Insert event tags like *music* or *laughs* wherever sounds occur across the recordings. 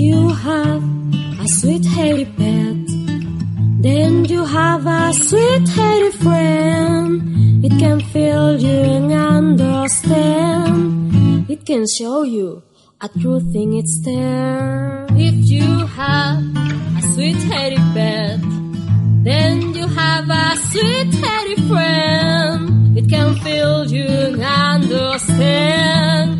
you have a sweet hairy pet, then you have a sweet hairy friend. It can feel you and understand. It can show you a true thing it's there. If you have a sweet hairy pet, then you have a sweet hairy friend. It can feel you and understand.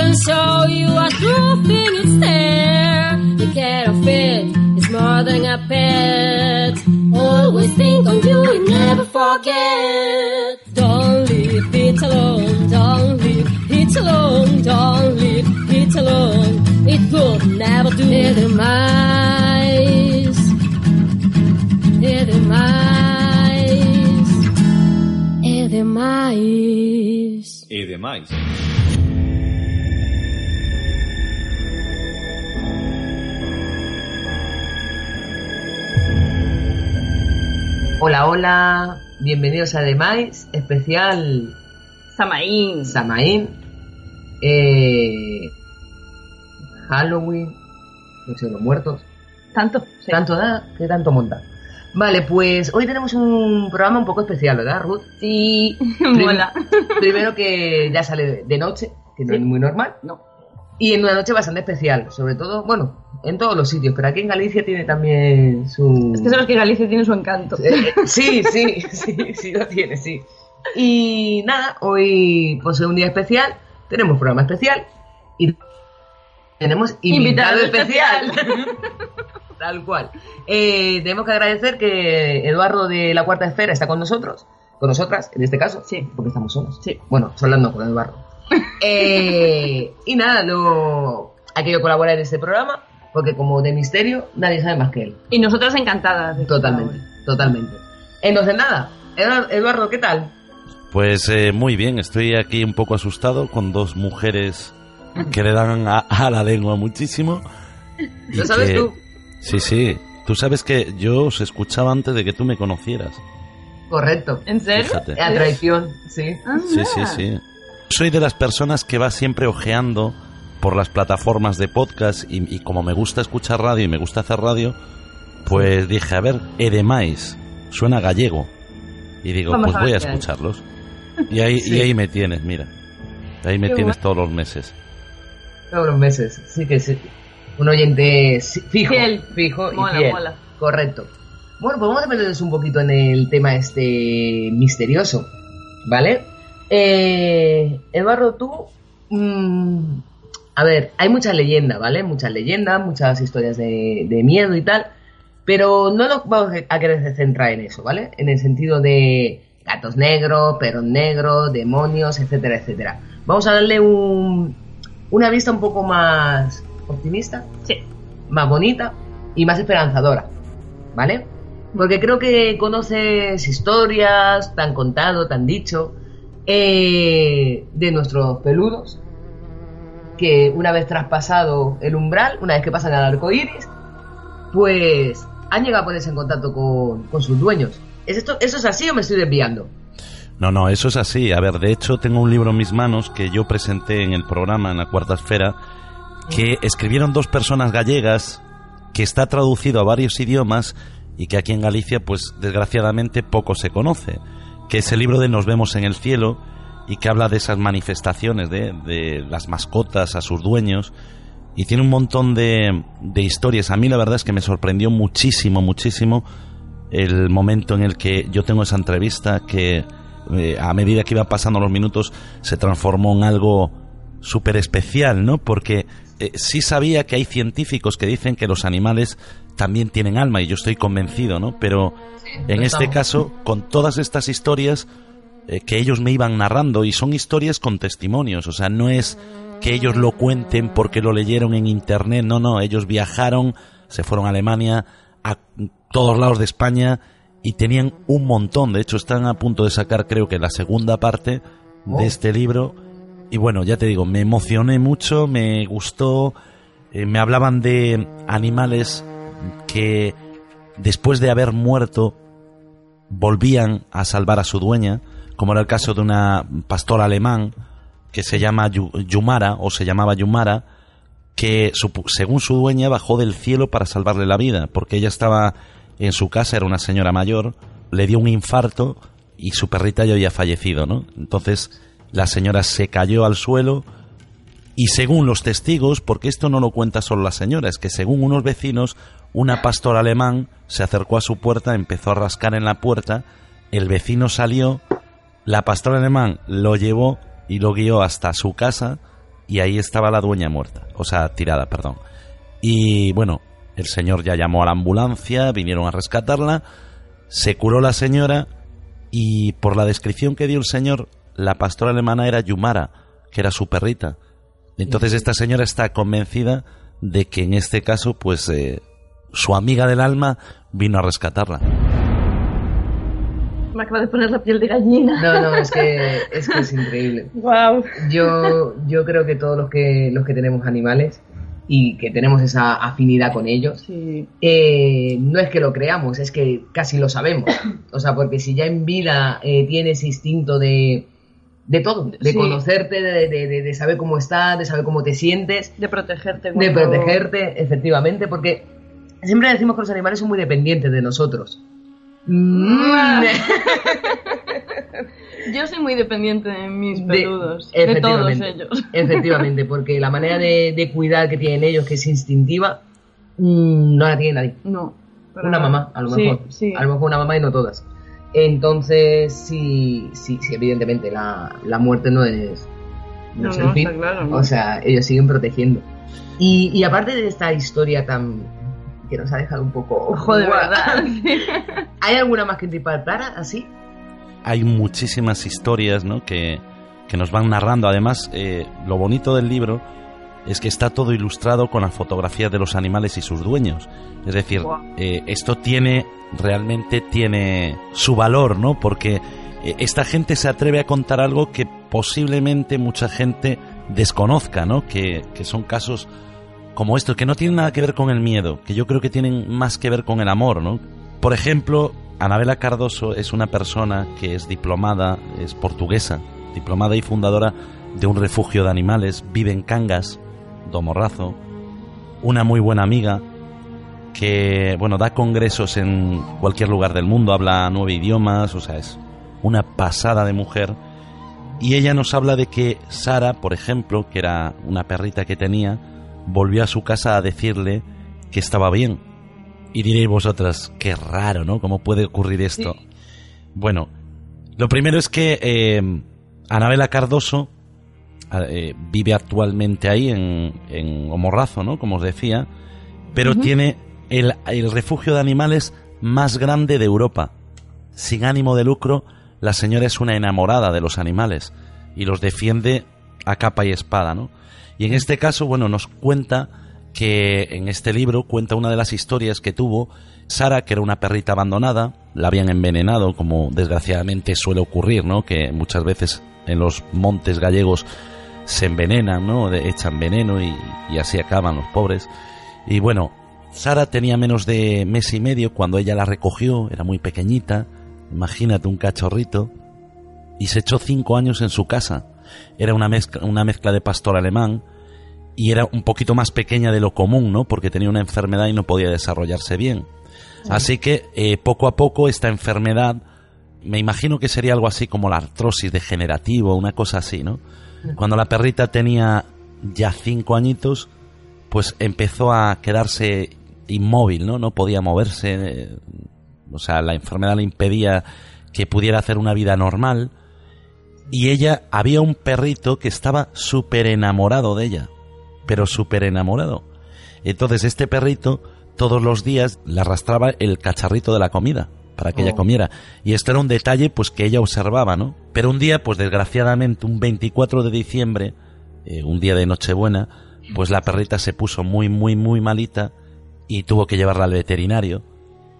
It can show you a true thing there. The care of it is more than a pet. Always think on you and never forget. Don't leave it alone. Don't leave it alone. Don't leave it alone. It could never do it mais. É demais. É demais. E demais. Hola, hola, bienvenidos a Demais, especial Samaín. Samaín, eh, Halloween, Noche de los Muertos. Tanto. sí. ¿Tanto da? ¿Qué tanto monta? Vale, pues hoy tenemos un programa un poco especial, ¿verdad, Ruth? Sí, *laughs* Prim- mola. Primero que ya sale de noche, que no Sí. es muy normal. No. Y en una noche bastante especial, sobre todo, bueno, en todos los sitios, pero aquí en Galicia tiene también su... Es que sabes que Galicia tiene su encanto. Sí, sí, sí, sí lo tiene, sí. Y nada, hoy pues es un día especial, tenemos programa especial y tenemos invitado, Invitado especial. Tal cual. Eh, tenemos que agradecer que Eduardo de la Cuarta Esfera está con nosotros, con nosotras en este caso, Sí. porque estamos solos. Sí. Bueno, hablando con Eduardo. Eh, y nada, lo, ha querido colaborar en este programa porque como de misterio nadie sabe más que él. Y nosotras encantadas. de Totalmente, totalmente. Entonces nada, Edu- Eduardo, ¿qué tal? Pues eh, muy bien, estoy aquí un poco asustado con dos mujeres que le dan a, a la lengua muchísimo. y ¿Lo sabes que- tú? Sí, sí. Tú sabes que yo os escuchaba antes de que tú me conocieras. Correcto. ¿En serio? Fíjate. A traición, sí. Anda. Sí, sí, sí. Soy de las personas que va siempre ojeando por las plataformas de podcast y, y como me gusta escuchar radio y me gusta hacer radio, pues dije, a ver, Edemais, suena gallego. Y digo, Vamos pues a voy a escucharlos. Y ahí, *laughs* Sí. y ahí me tienes, mira. Ahí me Qué tienes todos los meses. Todos los meses, sí que sí. Un oyente fijo, Fiel. fijo y Mola, fiel. mola. Correcto. Bueno, pues vamos a meternos un poquito en el tema este misterioso, ¿vale? Eh, Eduardo, tú... mm, a ver, hay muchas leyendas, ¿vale? Muchas leyendas, muchas historias de, de miedo y tal, pero no nos vamos a querer centrar en eso, ¿vale? En el sentido de gatos negros, perros negros, demonios, etcétera, etcétera. Vamos a darle un, una vista un poco más optimista, Sí. más bonita y más esperanzadora, ¿vale? Porque creo que conoces historias, tan contado, tan dicho, eh, de nuestros peludos, que una vez traspasado el umbral, una vez que pasan al arco iris, pues han llegado a ponerse en contacto con, con sus dueños. ¿Es esto, ¿Eso es así o me estoy desviando? No, no, eso es así. A ver, de hecho tengo un libro en mis manos que yo presenté en el programa, en la cuarta esfera, que escribieron dos personas gallegas, que está traducido a varios idiomas y que aquí en Galicia, pues desgraciadamente poco se conoce. Que es el libro de Nos vemos en el cielo y que habla de esas manifestaciones de, de las mascotas a sus dueños y tiene un montón de, de historias. A mí la verdad es que me sorprendió muchísimo, muchísimo el momento en el que yo tengo esa entrevista que eh, a medida que iban pasando los minutos se transformó en algo súper especial, ¿no? Porque eh, sí sabía que hay científicos que dicen que los animales también tienen alma y yo estoy convencido, ¿no? Pero en este caso, con todas estas historias eh, que ellos me iban narrando y son historias con testimonios, o sea, no es que ellos lo cuenten porque lo leyeron en internet, no, no, ellos viajaron, se fueron a Alemania, a todos lados de España y tenían un montón, de hecho están a punto de sacar creo que la segunda parte Oh. de este libro y bueno, ya te digo, me emocioné mucho, me gustó, eh, me hablaban de animales que después de haber muerto volvían a salvar a su dueña, como era el caso de una pastora alemán que se llama Yu- Yumara o se llamaba Yumara, que según su dueña bajó del cielo para salvarle la vida, porque ella estaba en su casa, era una señora mayor, le dio un infarto y su perrita ya había fallecido, ¿no? Entonces la señora se cayó al suelo y según los testigos, porque esto no lo cuenta solo la señora, es que según unos vecinos, una pastora alemán se acercó a su puerta, empezó a rascar en la puerta, el vecino salió, la pastora alemán lo llevó y lo guió hasta su casa y ahí estaba la dueña muerta, o sea, tirada, perdón. Y bueno, el señor ya llamó a la ambulancia, vinieron a rescatarla, se curó la señora y por la descripción que dio el señor, la pastora alemana era Yumara, que era su perrita. Entonces esta señora está convencida de que en este caso, pues eh, su amiga del alma vino a rescatarla. Me acaba de poner la piel de gallina. No, no, es que es, que es increíble. *laughs* Wow. Yo, yo creo que todos los que, los que tenemos animales y que tenemos esa afinidad con ellos, Sí. eh, no es que lo creamos, es que casi lo sabemos. O sea, porque si ya en vida eh, tienes instinto de, de todo, de Sí. conocerte, de, de- de- de saber cómo estás, de saber cómo te sientes, De protegerte. de cuando- protegerte, efectivamente, porque siempre decimos que los animales son muy dependientes de nosotros. Mm. *laughs* Yo soy muy dependiente de mis peludos. De, todos ellos. *laughs* Efectivamente, porque la manera de, de cuidar que tienen ellos, que es instintiva, mm, no la tiene nadie. No. Una nada. mamá, a lo mejor. Sí. A lo mejor una mamá y no todas. Entonces, sí, sí, sí evidentemente la, la muerte no es, no No, es no, el fin. está claro, ¿no? O sea, ellos siguen protegiendo. Y, y aparte de esta historia tan que nos ha dejado un poco... *laughs* Ojo de verdad. *laughs* ¿Hay alguna más que te impactara así? Hay muchísimas historias ¿no? que, que nos van narrando. Además, eh, lo bonito del libro es que está todo ilustrado con las fotografías de los animales y sus dueños. Es decir, eh, esto tiene, realmente tiene su valor, ¿no? Porque eh, esta gente se atreve a contar algo que posiblemente mucha gente desconozca, ¿no? Que, que son casos como estos, que no tienen nada que ver con el miedo, que yo creo que tienen más que ver con el amor, ¿no? Por ejemplo, Anabela Cardoso es una persona que es diplomada, es portuguesa, diplomada y fundadora de un refugio de animales, vive en Cangas, Domorrazo, una muy buena amiga que, bueno, da congresos en cualquier lugar del mundo, habla nueve idiomas, o sea, es una pasada de mujer. Y ella nos habla de que Sara, por ejemplo, que era una perrita que tenía, volvió a su casa a decirle que estaba bien. Y diréis vosotras, qué raro, ¿no? ¿Cómo puede ocurrir esto? Bueno, lo primero es que eh, Anabela Cardoso eh, vive actualmente ahí en, en Omorrazo, ¿no? Como os decía, pero tiene el, el refugio de animales más grande de Europa. Sin ánimo de lucro, la señora es una enamorada de los animales y los defiende a capa y espada, ¿no? Y en este caso, bueno, nos cuenta que en este libro cuenta una de las historias que tuvo Sara, que era una perrita abandonada, la habían envenenado, como desgraciadamente suele ocurrir, ¿no? Que muchas veces en los montes gallegos se envenenan, ¿no? Echan veneno y, y así acaban los pobres. Y bueno, Sara tenía menos de mes y medio cuando ella la recogió, era muy pequeñita, imagínate un cachorrito, y se echó cinco años en su casa. Era una mezcla, una mezcla de pastor alemán y era un poquito más pequeña de lo común, ¿no? Porque tenía una enfermedad y no podía desarrollarse bien. Así que eh, poco a poco esta enfermedad, me imagino que sería algo así como la artrosis degenerativa, una cosa así, ¿no? Cuando la perrita tenía ya cinco añitos, pues empezó a quedarse inmóvil, ¿no? No podía moverse, eh, o sea, la enfermedad le impedía que pudiera hacer una vida normal. Y ella, había un perrito que estaba súper enamorado de ella, pero súper enamorado. Entonces este perrito todos los días le arrastraba el cacharrito de la comida para que ella Oh. comiera. Y esto era un detalle pues que ella observaba, ¿no? Pero un día, pues desgraciadamente, un 24 de diciembre, eh, un día de Nochebuena, pues la perrita se puso muy, muy, muy malita y tuvo que llevarla al veterinario.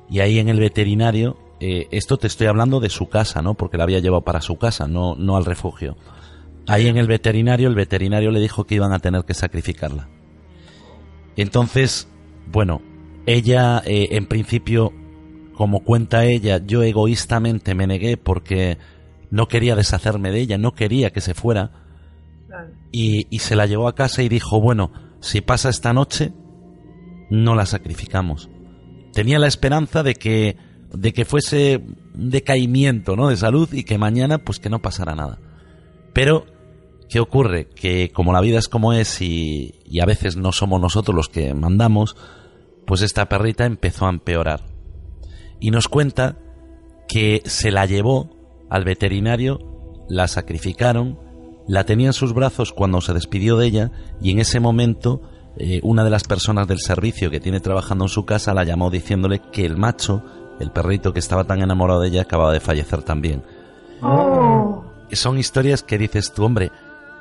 Y ahí en el veterinario, eh, esto te estoy hablando de su casa, ¿no? Porque la había llevado para su casa, no, no al refugio. Ahí en el veterinario, el veterinario le dijo que iban a tener que sacrificarla. Entonces, bueno, ella eh, en principio, como cuenta ella, yo egoístamente me negué porque no quería deshacerme de ella, no quería que se fuera y, y se la llevó a casa y dijo, bueno, si pasa esta noche, no la sacrificamos. Tenía la esperanza de que, de que fuese un decaimiento, ¿no? De salud y que mañana, pues que no pasara nada. Pero, ¿qué ocurre? Que como la vida es como es y, y a veces no somos nosotros los que mandamos, pues esta perrita empezó a empeorar. Y nos cuenta que se la llevó al veterinario, la sacrificaron, la tenía en sus brazos cuando se despidió de ella y en ese momento eh, una de las personas del servicio que tiene trabajando en su casa la llamó diciéndole que el macho, el perrito que estaba tan enamorado de ella, acababa de fallecer también. Oh. Son historias que dices tú, hombre,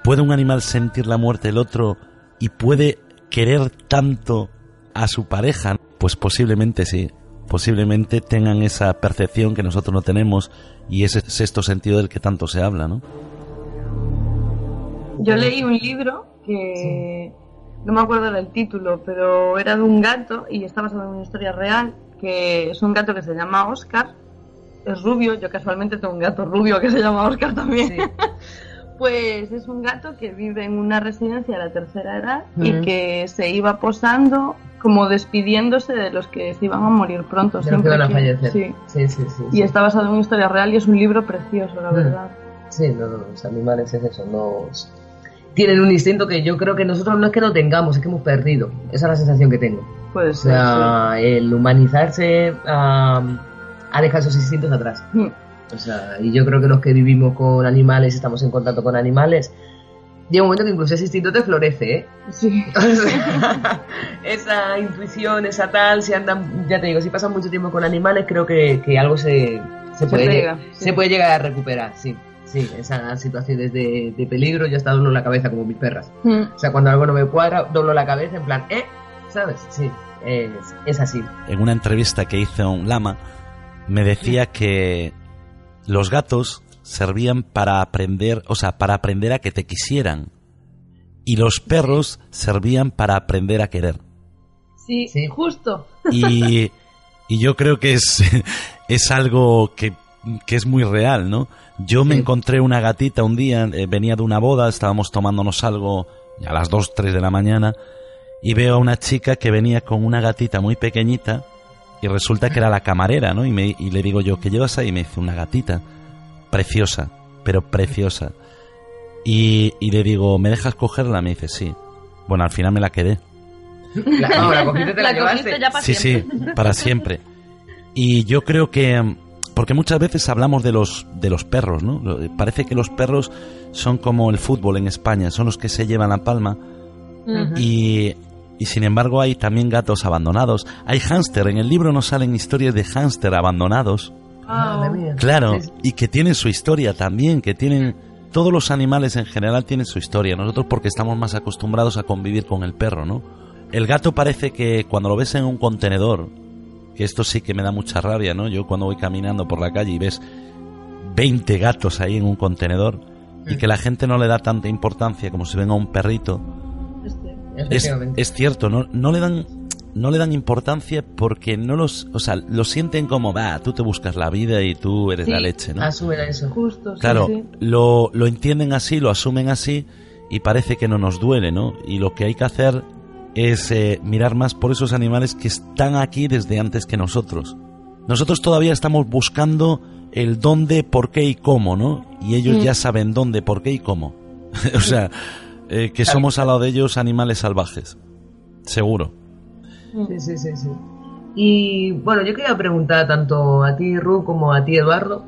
¿puede un animal sentir la muerte del otro y puede querer tanto a su pareja? Pues posiblemente sí. Posiblemente tengan esa percepción que nosotros no tenemos y ese sexto sentido del que tanto se habla, ¿no? Yo leí un libro que no me acuerdo del título, pero era de un gato y está basado en una historia real, que es un gato que se llama Oscar, es rubio, yo casualmente tengo un gato rubio que se llama Oscar también. Sí. *laughs* Pues es un gato que vive en una residencia de la tercera edad y que se iba posando como despidiéndose de los que se iban a morir pronto. De los que siempre van a fallecer. Sí. sí, sí. sí, Y sí. está basado en una historia real y es un libro precioso, la verdad. Sí, no, no, los animales es eso, nos... Tienen un instinto que yo creo que nosotros no es que no tengamos, es que hemos perdido. Esa es la sensación que tengo. Puede O ser. sea, el humanizarse ha dejado esos instintos atrás. Mm. O sea, y yo creo que los que vivimos con animales, estamos en contacto con animales, llega un momento que incluso ese instinto te florece, ¿eh? Sí. *laughs* O sea, esa intuición, esa tal, si andan, ya te digo, si pasan mucho tiempo con animales, creo que, que algo se, se, puede, pega, se puede llegar a recuperar, sí. Sí, esas situaciones de, de peligro, yo he estado doblo la cabeza como mis perras. Mm. O sea, cuando algo no me cuadra, doblo la cabeza en plan, ¿eh? ¿Sabes? Sí, es, es así. En una entrevista que hizo un lama, me decía que los gatos servían para aprender, o sea, para aprender a que te quisieran. Y los perros servían para aprender a querer. Sí, Sí. justo. Y, y yo creo que es, *laughs* es algo que, que es muy real, ¿no? Yo me Sí. encontré una gatita un día, eh, venía de una boda, estábamos tomándonos algo a las 2, 3 de la mañana, y veo a una chica que venía con una gatita muy pequeñita, y resulta que era la camarera, ¿no? Y, me, y le digo yo, ¿qué llevas ahí? Y me dice, una gatita, preciosa, pero preciosa. Y, y le digo, ¿me dejas cogerla? Me dice, sí. Bueno, al final me la quedé. La, *laughs* cogiste, te la, La cogiste llevaste. ya para Sí, sí, para siempre. Y yo creo que porque muchas veces hablamos de los de los perros, ¿no? Parece que los perros son como el fútbol en España, son los que se llevan la palma y y sin embargo hay también gatos abandonados. Hay hámster, en el libro nos salen historias de hámster abandonados. Ah, mía. Claro, y que tienen su historia también, que tienen todos los animales en general tienen su historia. Nosotros porque estamos más acostumbrados a convivir con el perro, ¿no? El gato parece que cuando lo ves en un contenedor, que esto sí que me da mucha rabia, ¿no? Yo cuando voy caminando por la calle y ves 20 gatos ahí en un contenedor y que la gente no le da tanta importancia como si venga un perrito. Es, es cierto, no, no le dan no le dan importancia porque no los, o sea, lo sienten como, va, tú te buscas la vida y tú eres Sí. la leche, ¿no? Asumen a eso. Justo, Claro, sí. Lo, lo entienden así, lo asumen así y parece que no nos duele, ¿no? Y lo que hay que hacer es eh, mirar más por esos animales que están aquí desde antes que nosotros. Nosotros todavía estamos buscando el dónde, por qué y cómo, ¿no? Y ellos Mm. ya saben dónde, por qué y cómo. *laughs* o sea, eh, que somos al lado de ellos animales salvajes. Seguro. Sí, sí, sí, sí. Y bueno, yo quería preguntar tanto a ti, Ru, como a ti, Eduardo,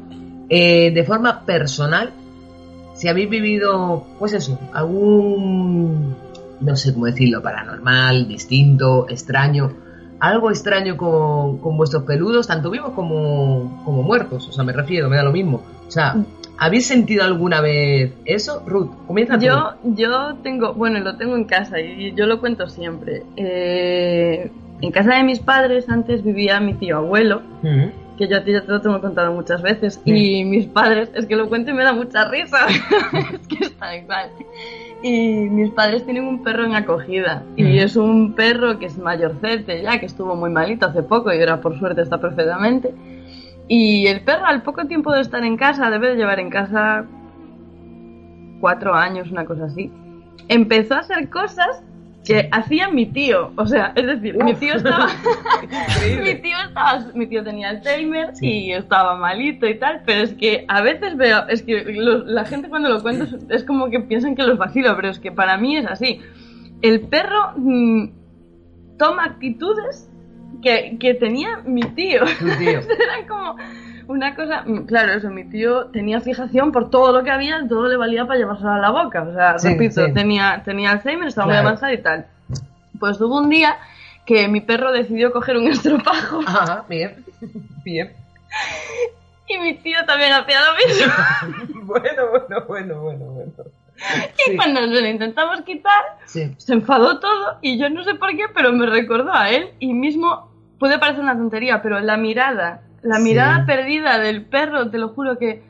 eh, de forma personal, si habéis vivido, pues eso, algún, no sé cómo decirlo, paranormal, distinto, extraño, algo extraño con, con vuestros peludos, tanto vivos como, como muertos, o sea, me refiero, me da lo mismo. O sea, ¿habéis sentido alguna vez eso? Ruth, comienza tú. Yo, yo tengo, bueno, lo tengo en casa y yo lo cuento siempre. Eh, en casa de mis padres antes vivía mi tío abuelo, Ujú. que yo a ti ya te lo tengo contado muchas veces, Sí. y mis padres, es que lo cuento y me da mucha risa, *laughs* es que está igual. Y mis padres tienen un perro en acogida, y Ujú. es un perro que es mayorcete ya, que estuvo muy malito hace poco y ahora por suerte está perfectamente. Y el perro al poco tiempo de estar en casa, debe de llevar en casa cuatro años, una cosa así, empezó a hacer cosas que hacía mi tío. O sea, es decir, mi tío estaba. *laughs* mi tío estaba. Mi tío tenía Alzheimer y estaba malito y tal, pero es que a veces veo. Es que lo- la gente cuando lo cuenta es, es como que piensan que los vacilo, pero es que para mí es así. El perro mm, toma actitudes que, que tenía mi tío. *laughs* Era como una cosa, mm, claro, eso, mi tío tenía fijación por todo lo que había, todo le valía para llevárselo a la boca. O sea, Sí, repito, sí. tenía, tenía Alzheimer, estaba Claro. muy avanzado y tal. Pues hubo un día que mi perro decidió coger un *laughs* estropajo Ajá, bien. Bien. y mi tío también hacía lo mismo. *laughs* Bueno, bueno, bueno, bueno, bueno. Y cuando se lo intentamos quitar, Sí. se enfadó todo y yo no sé por qué, pero me recordó a él y mismo puede parecer una tontería, pero la mirada, la Sí. mirada perdida del perro, te lo juro que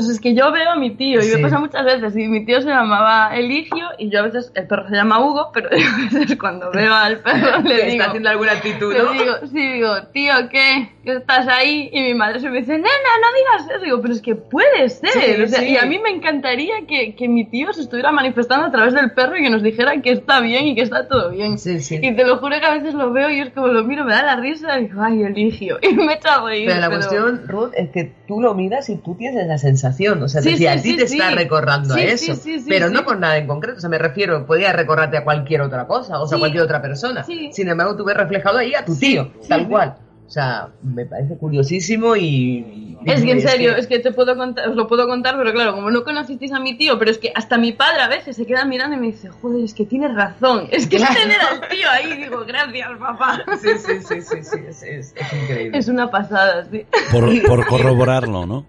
sea, es que yo veo a mi tío y Sí. me pasa muchas veces y mi tío se llamaba Eligio y yo a veces el perro se llama Hugo, pero *laughs* a veces cuando veo al perro *laughs* le digo está haciendo alguna actitud, le ¿no? digo, sí, digo, tío, ¿qué? ¿Qué estás ahí? Y mi madre se me dice, nena, no digas eso. Digo, pero es que puede ser. Sí, o sea, sí. Y a mí me encantaría que, que mi tío se estuviera manifestando a través del perro y que nos dijera que está bien y que está todo bien. Sí, sí. Y te lo juro que a veces lo veo y es como lo miro, me da la risa y digo, ay, eligio. *laughs* Y me echa a reír. Pero la cuestión, Ruth, es que tú lo miras y tú tienes esa sensación. O sea, Sí, decir, a ti sí, te sí. está recordando Sí, a eso. sí, sí, pero sí. no por nada en concreto. O sea, me refiero, podía recordarte a cualquier otra cosa, o sea, a cualquier otra persona. Sí. Sin embargo, tú ves reflejado ahí a tu tío, sí, tal sí. cual. O sea, me parece curiosísimo y. Es que en serio, es que te puedo contar, os lo puedo contar, pero claro, como no conocisteis a mi tío, pero es que hasta mi padre a veces se queda mirando y me dice, joder, es que tienes razón, es que Claro. es tener al tío ahí, digo, gracias papá. Sí, sí, sí, sí, sí, es, es- es increíble. Es una pasada, sí. Por, por *laughs* corroborarlo, ¿no?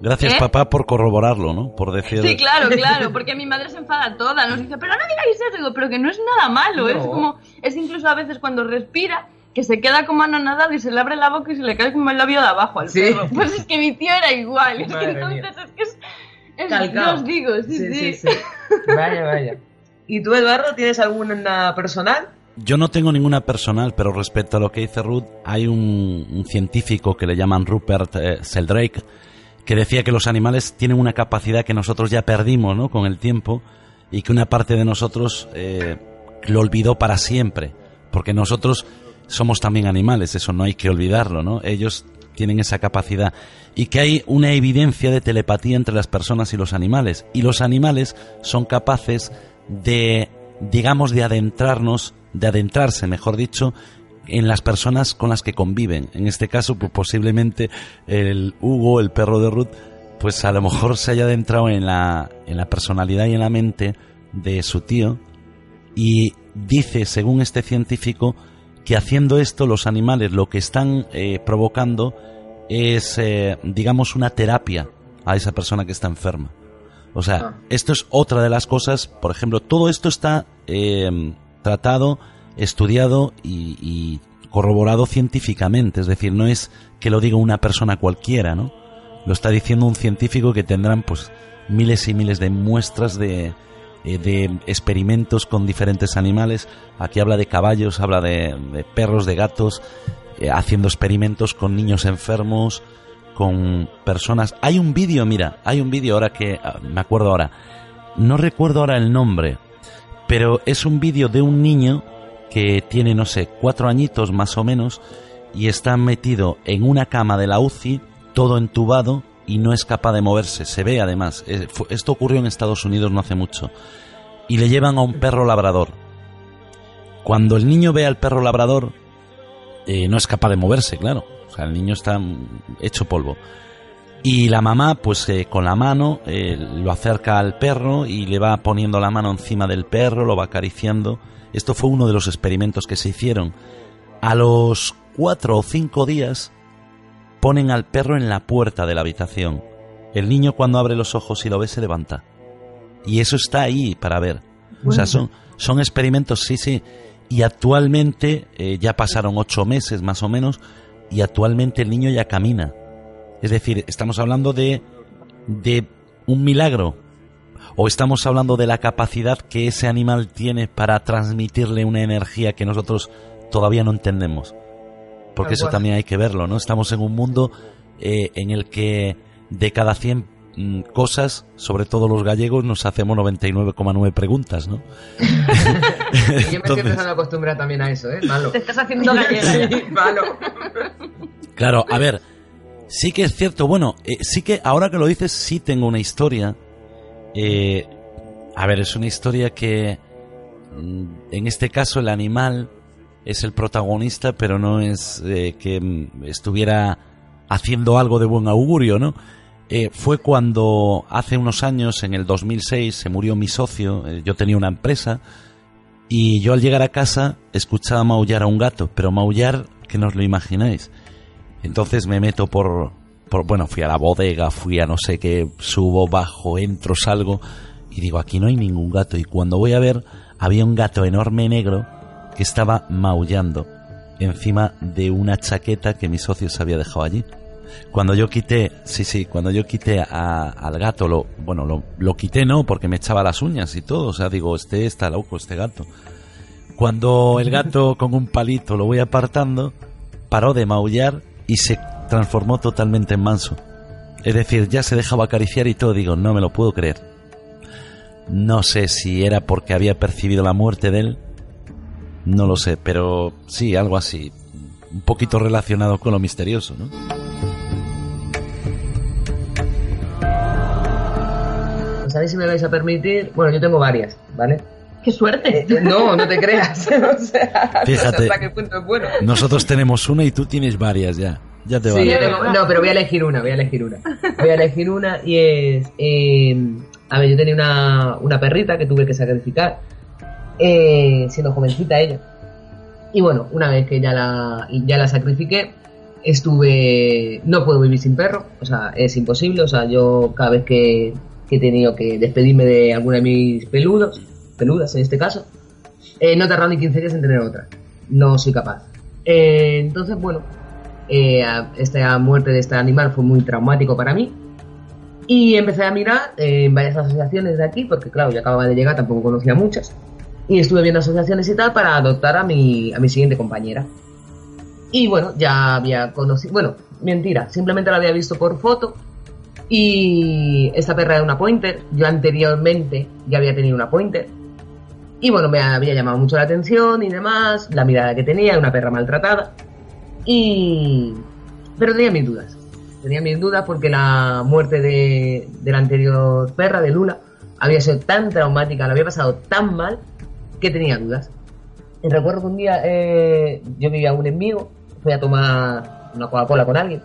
Gracias, ¿Eh? papá, por corroborarlo, ¿no? Por decir... Sí, claro, *laughs* claro, porque mi madre se enfada toda, nos dice, pero no digáis eso, digo, pero que no es nada malo, No. es como, es incluso a veces cuando respira, que se queda como anonadado y se le abre la boca y se le cae como el labio de abajo al Sí. perro. Pues es que mi tío era igual, es que entonces mía. es que es, es Calcao. yo os digo, sí, sí. Vaya, vaya. ¿Y tú, Eduardo, tienes alguna personal? Yo no tengo ninguna personal, pero respecto a lo que dice Ruth, hay un, un científico que le llaman Rupert eh, Sheldrake que decía que los animales tienen una capacidad que nosotros ya perdimos ¿no? con el tiempo y que una parte de nosotros eh, lo olvidó para siempre, porque nosotros somos también animales, eso no hay que olvidarlo, ¿no? Ellos tienen esa capacidad y que hay una evidencia de telepatía entre las personas y los animales y los animales son capaces de digamos de adentrarnos, de adentrarse, mejor dicho, en las personas con las que conviven. En este caso, pues posiblemente el Hugo, el perro de Ruth, pues a lo mejor se haya adentrado en la, en la personalidad y en la mente de su tío y dice, según este científico, que haciendo esto los animales lo que están eh, provocando es, eh, digamos, una terapia a esa persona que está enferma. O sea, Ah. esto es otra de las cosas, por ejemplo, todo esto está eh, tratado, estudiado y, corroborado científicamente, es decir, no es que lo diga una persona cualquiera, ¿no? Lo está diciendo un científico que tendrán pues miles y miles de muestras de, eh, de experimentos con diferentes animales. Aquí habla de caballos, habla de, de perros, de gatos, eh, haciendo experimentos con niños enfermos, con personas. Hay un vídeo, mira, hay un vídeo ahora que ah, me acuerdo ahora. No recuerdo ahora el nombre, pero es un vídeo de un niño que tiene, no sé, cuatro añitos más o menos y está metido en una cama de la UCI, todo entubado y no es capaz de moverse. Se ve además. Eh, Esto ocurrió en Estados Unidos no hace mucho. Y le llevan a un perro labrador. Cuando el niño ve al perro labrador, eh, no es capaz de moverse, claro. O sea, el niño está hecho polvo. Y la mamá, pues eh, con la mano, eh, lo acerca al perro y le va poniendo la mano encima del perro, lo va acariciando. Esto fue uno de los experimentos que se hicieron. A los cuatro o cinco días ponen al perro en la puerta de la habitación. El niño cuando abre los ojos y lo ve se levanta. Y eso está ahí para ver. O sea, son, son experimentos, sí, sí. Y actualmente, eh, ya pasaron ocho meses más o menos, y actualmente el niño ya camina. Es decir, estamos hablando de, de un milagro. O estamos hablando de la capacidad que ese animal tiene para transmitirle una energía que nosotros todavía no entendemos. Porque eso también hay que verlo, ¿no? Estamos en un mundo eh, en el que de cada 100 mm, cosas, sobre todo los gallegos, nos hacemos 99,9 preguntas, ¿no? *laughs* Yo me estoy Entonces- empezando a acostumbrar también a eso, ¿eh? Malo. Te estás haciendo gallega. *laughs* Sí, *laughs* malo. Claro, a ver, sí que es cierto, bueno, eh, sí que ahora que lo dices, sí tengo una historia. Eh, a ver, es una historia que mm, en este caso el animal es el protagonista, pero no es eh, que mm, estuviera haciendo algo de buen augurio, ¿no? Eh, fue cuando hace unos años, en el 2006, se murió mi socio, eh, yo tenía una empresa, y yo al llegar a casa escuchaba maullar a un gato, pero maullar que no lo imagináis. Entonces me meto por, bueno, fui a la bodega, fui a no sé qué, subo, bajo, entro, salgo y digo, aquí no hay ningún gato. Y cuando voy a ver, había un gato enorme negro que estaba maullando encima de una chaqueta que mi socio se había dejado allí. Cuando yo quité, sí, sí, cuando yo quité a- al gato, lo, bueno, lo, lo quité no, porque me echaba las uñas y todo, o sea, digo, este está loco, este gato. Cuando el gato con un palito lo voy apartando, paró de maullar y se transformó totalmente en manso. Es decir, ya se dejaba acariciar y todo, digo, no me lo puedo creer. No sé si era porque había percibido la muerte de él, no lo sé, pero sí, algo así, un poquito relacionado con lo misterioso, ¿no? Pues a ver si me vais a permitir. Bueno, yo tengo varias, ¿vale? ¡Qué suerte! Eh, No, no te creas. *laughs* o sea, Fíjate. hasta qué punto es bueno. Nosotros tenemos una y tú tienes varias ya. Ya te Sí, vale. no, pero voy a elegir una, voy a elegir una. Voy a elegir una y es... eh, a ver, yo tenía una, una perrita que tuve que sacrificar, eh, siendo jovencita ella. Y bueno, una vez que ya la, ya la sacrifiqué, estuve... No puedo vivir sin perro, o sea, es imposible. O sea, yo cada vez que, que he tenido que despedirme de alguna de mis peludos, peludas en este caso, eh, no he tardado ni 15 días en tener otra. No soy capaz. Eh, entonces, bueno, eh, esta muerte de este animal fue muy traumático para mí. Y empecé a mirar eh, en varias asociaciones de aquí, porque claro, yo acababa de llegar, tampoco conocía muchas. Y estuve viendo asociaciones y tal para adoptar a mi, a mi siguiente compañera. Y bueno, ya había conocido, bueno, mentira, simplemente la había visto por foto. Y esta perra era una pointer. Yo anteriormente ya había tenido una pointer. Y bueno, me había llamado mucho la atención y demás, la mirada que tenía, una perra maltratada. Y... Pero tenía mis dudas. Tenía mis dudas porque la muerte de, de la anterior perra, de Luna, había sido tan traumática, la había pasado tan mal, que tenía dudas. Y recuerdo que un día eh, yo vivía aún en Vigo, fui a tomar una Coca-Cola con alguien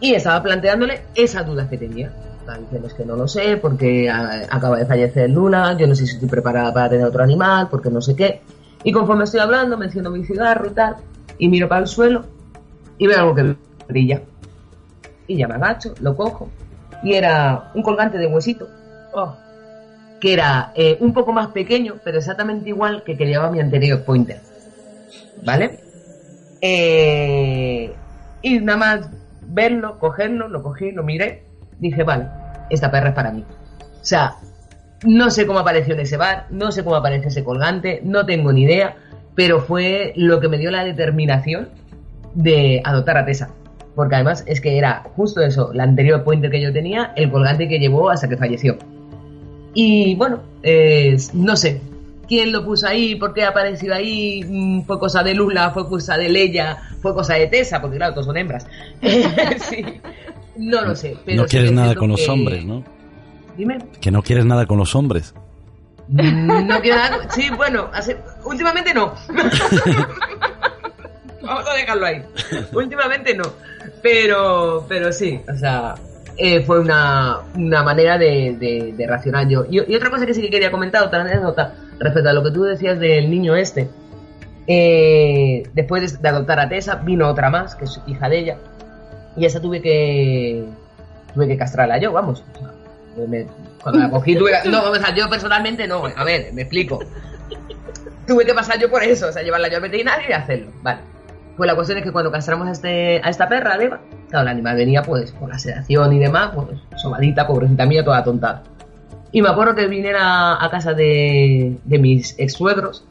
y estaba planteándole esas dudas que tenía. Estaba diciendo es que no lo sé, porque ah, acaba de fallecer Luna, yo no sé si estoy preparada para tener otro animal, porque no sé qué. Y conforme estoy hablando, menciono mi cigarro y tal, y miro para el suelo y veo algo que brilla. Y ya me agacho, lo cojo, y era un colgante de huesito, oh, que era eh, un poco más pequeño, pero exactamente igual que que llevaba mi anterior pointer. ¿Vale? Eh, y nada más verlo, cogerlo, lo cogí, lo miré, dije, vale, esta perra es para mí. O sea, no sé cómo apareció en ese bar, no sé cómo apareció ese colgante, no tengo ni idea, pero fue lo que me dio la determinación de adoptar a Tessa. Porque además es que era justo eso, la anterior pointer que yo tenía, el colgante que llevó hasta que falleció. Y bueno, eh, no sé quién lo puso ahí, por qué ha aparecido ahí, mm, fue cosa de Lula, fue cosa de Leia, fue cosa de Tessa, porque claro, todos son hembras. *laughs* sí, no lo sé. Pero no quieres nada con los hombres, ¿no? Dime. Que no quieres nada con los hombres. No nada. Sí, bueno, últimamente no. *laughs* Vamos a dejarlo ahí. Últimamente no. Pero, pero sí, o sea, eh, fue una, una manera de, de, racionar yo. Y, otra cosa que sí que quería comentar, otra anécdota, respecto a lo que tú decías del niño este. Eh, después de, de adoptar a Tessa, vino otra más, que es hija de ella. Y esa tuve que. Tuve que castrarla yo, vamos. O sea, me- No, o sea, yo personalmente no. A ver, me explico. Tuve que pasar yo por eso, o sea, llevarla yo al veterinario y hacerlo. Vale. Pues la cuestión es que cuando castramos a, este, a esta perra, a Eva, claro, el animal venía pues con la sedación y demás, pues sobadita, pobrecita mía, toda tontada. Y me acuerdo que viniera a casa de, de mis ex suegros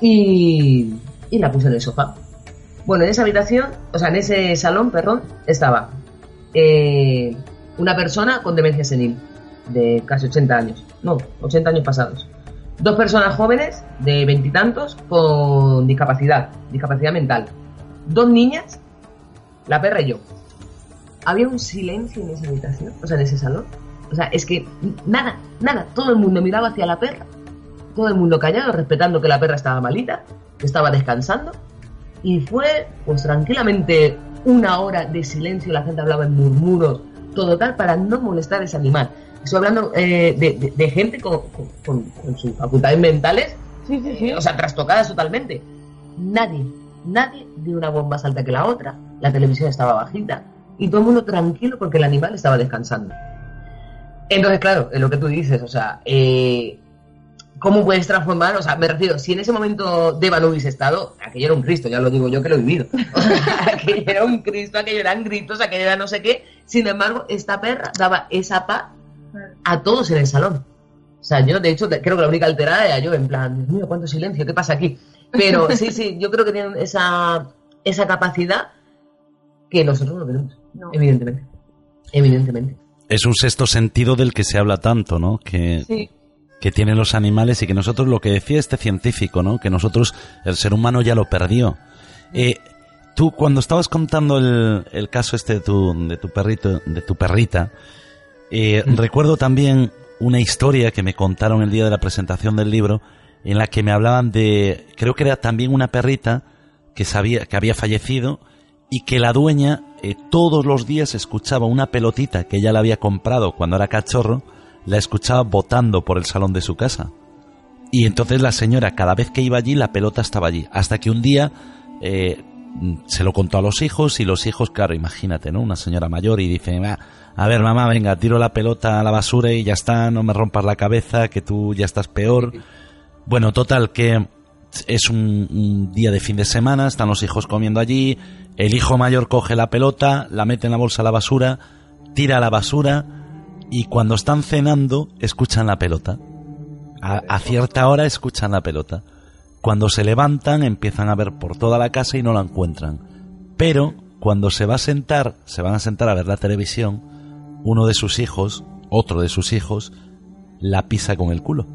y, y la puse en el sofá. Bueno, en esa habitación, o sea, en ese salón, perdón, estaba eh, una persona con demencia senil, de casi 80 años, no, 80 años pasados. Dos personas jóvenes de veintitantos con discapacidad, discapacidad mental. Dos niñas, la perra y yo. Había un silencio en esa habitación, o sea, en ese salón. O sea, es que nada, nada, todo el mundo miraba hacia la perra, todo el mundo callado, respetando que la perra estaba malita, que estaba descansando. Y fue, pues tranquilamente, una hora de silencio, la gente hablaba en murmuros, todo tal, para no molestar a ese animal. Estoy hablando eh, de, de- de gente con, con- con sus facultades mentales, Sí, sí, sí. eh, o sea, trastocadas totalmente. Nadie, nadie dio una bomba más alta que la otra, la televisión estaba bajita, y todo el mundo tranquilo porque el animal estaba descansando. Entonces, claro, es lo que tú dices, o sea, eh, ¿cómo puedes transformar? O sea, me refiero, si en ese momento Deva no hubiese estado, aquello era un Cristo, ya lo digo yo que lo he vivido. O sea, *laughs* aquello era un Cristo, aquello eran gritos, aquello era no sé qué. Sin embargo, esta perra daba esa paz a todos en el salón. O sea, yo de hecho creo que la única alterada era yo, en plan, Dios mío, cuánto silencio, ¿qué pasa aquí? Pero *laughs* sí, sí, yo creo que tienen esa, esa capacidad que nosotros no tenemos, No. evidentemente. Evidentemente. Es un sexto sentido del que se habla tanto, ¿no? Que, Sí. que tienen los animales y que nosotros, lo que decía este científico, ¿no? Que nosotros, el ser humano ya lo perdió. Eh, tú, cuando estabas contando el, el caso este de tu, de tu perrito, de tu perrita, eh, recuerdo también una historia que me contaron el día de la presentación del libro, en la que me hablaban de, creo que era también una perrita que sabía, que había fallecido y que la dueña eh, todos los días escuchaba una pelotita que ella le había comprado cuando era cachorro, la escuchaba botando por el salón de su casa. Y entonces la señora, cada vez que iba allí, la pelota estaba allí. Hasta que un día eh, se lo contó a los hijos y los hijos, claro, imagínate, ¿no? Una señora mayor y dice, "Va, a ver mamá, venga, tiro la pelota a la basura y ya está, no me rompas la cabeza, que tú ya estás peor. Bueno, total, que es un, un día de fin de semana, están los hijos comiendo allí, el hijo mayor coge la pelota, la mete en la bolsa a la basura, tira a la basura y cuando están cenando escuchan la pelota. A, a cierta hora escuchan la pelota. Cuando se levantan empiezan a ver por toda la casa y no la encuentran. Pero cuando se va a sentar, se van a sentar a ver la televisión, uno de sus hijos, otro de sus hijos, la pisa con el culo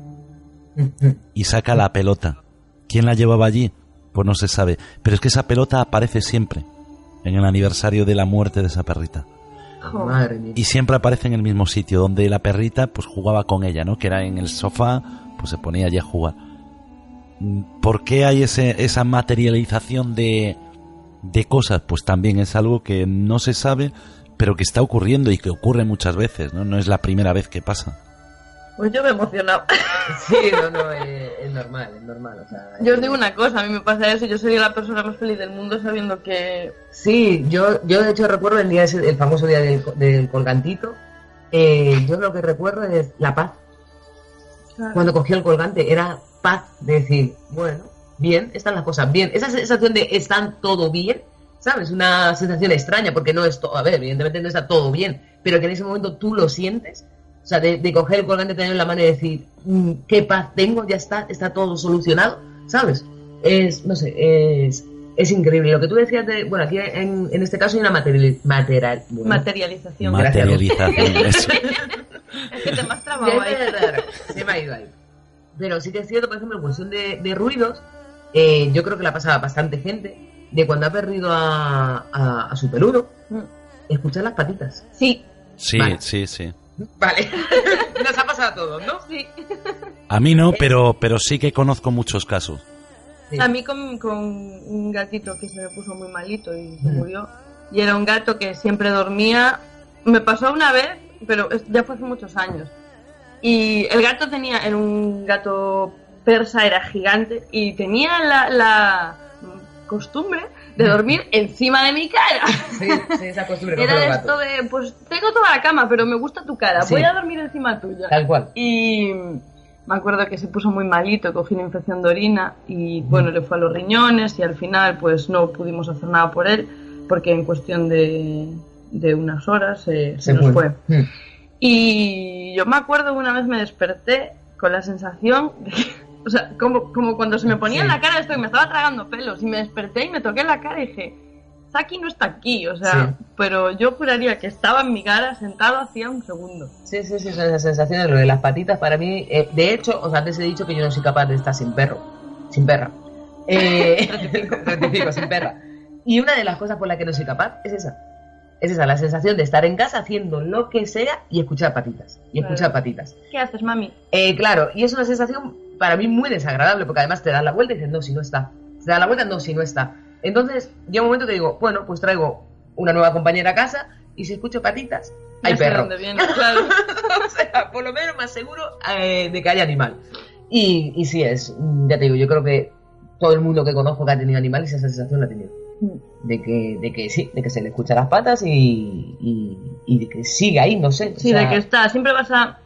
*laughs* y saca la pelota. ¿Quién la llevaba allí? Pues no se sabe. Pero es que esa pelota aparece siempre en el aniversario de la muerte de esa perrita. Madre mía. Y siempre aparece en el mismo sitio donde la perrita pues jugaba con ella, ¿no? Que era en el sofá, pues se ponía allí a jugar. ¿Por qué hay ese, esa materialización de, de cosas? Pues también es algo que no se sabe, pero que está ocurriendo y que ocurre muchas veces, ¿no? No es la primera vez que pasa. Pues yo me he emocionado. *laughs* Sí, no, no, eh, es normal, es normal. O sea, Yo os digo una cosa, a mí me pasa eso, yo sería la persona más feliz del mundo sabiendo que... Sí, yo, yo de hecho recuerdo el día ese, el famoso día del, del colgantito. eh, yo lo que recuerdo es la paz. Cuando cogió el colgante era paz de decir, bueno, bien, están las cosas bien. Esa sensación de están todo bien, ¿sabes? Una sensación extraña porque no es todo, a ver, evidentemente no está todo bien, pero que en ese momento tú lo sientes. O sea, de, de coger el colgante, tenerlo en la mano y decir, "Mm, qué paz tengo, ya está, está todo solucionado, ¿sabes? Es, no sé, es, es increíble. Lo que tú decías de, bueno, aquí en, en este caso hay una material, material, bueno, Materialización. Gracias. Materialización. *laughs* Es que te Ya, trabado ahí. se me ha ido ahí. Pero sí que es cierto, por ejemplo, en cuestión de, de ruidos, eh, yo creo que la pasa a bastante gente de cuando ha perdido a, a, a su peludo, Mm. escuchar las patitas. Sí, Sí, Vale. sí, sí. Vale. *laughs* Nos ha pasado a todos, ¿no? sí. A mí no, pero, pero sí que conozco muchos casos. Sí. A mí con, con un gatito que se me puso muy malito y se Mm. murió. Y era un gato que siempre dormía. Me pasó una vez, pero ya fue hace muchos años. Y el gato tenía, era un gato persa, era gigante, y tenía la, la costumbre de dormir *laughs* encima de mi cara. Sí, sí, esa costumbre Era de esto de, pues tengo toda la cama, pero me gusta tu cara, Sí. voy a dormir encima tuya. Tal cual. Y me acuerdo que se puso muy malito, cogió una infección de orina y bueno, le fue a los riñones y al final pues no pudimos hacer nada por él porque en cuestión de, de unas horas eh, se, nos fue. Mm. Y yo me acuerdo que una vez me desperté con la sensación de que, o sea, como, como cuando se me ponía en la cara esto y me estaba tragando pelos y me desperté y me toqué la cara y dije, Saki no está aquí, o sea, Sí. pero yo juraría que estaba en mi cara sentado hacía un segundo. Sí, sí, sí, son esas sensaciones. Lo de las patitas para mí. eh, de hecho, o sea, antes he dicho que yo no soy capaz de estar sin perro. Sin perra. Eh, *laughs* *laughs* rectifico, sin perra. Y una de las cosas por las que no soy capaz es esa. Es esa, la sensación de estar en casa haciendo lo que sea y escuchar patitas. Y escuchar Claro. patitas. ¿Qué haces, mami? Eh, claro, y es una sensación para mí muy desagradable, porque además te das la vuelta y dices, no, si no está. Te das la vuelta, no, si no está. Entonces, llega un momento que digo, bueno, pues traigo una nueva compañera a casa y si escucho patitas, hay Ya sé perro. dónde viene, claro. *laughs* o sea, por lo menos más seguro eh, de que haya animal. Y, y sí es, mm, ya te digo, yo creo que todo el mundo que conozco que ha tenido animales esa sensación la ha tenido. De que, de que sí, de que se le escucha las patas y, y, y de que sigue ahí, no sé. o Sí, sea, de que está, siempre vas a...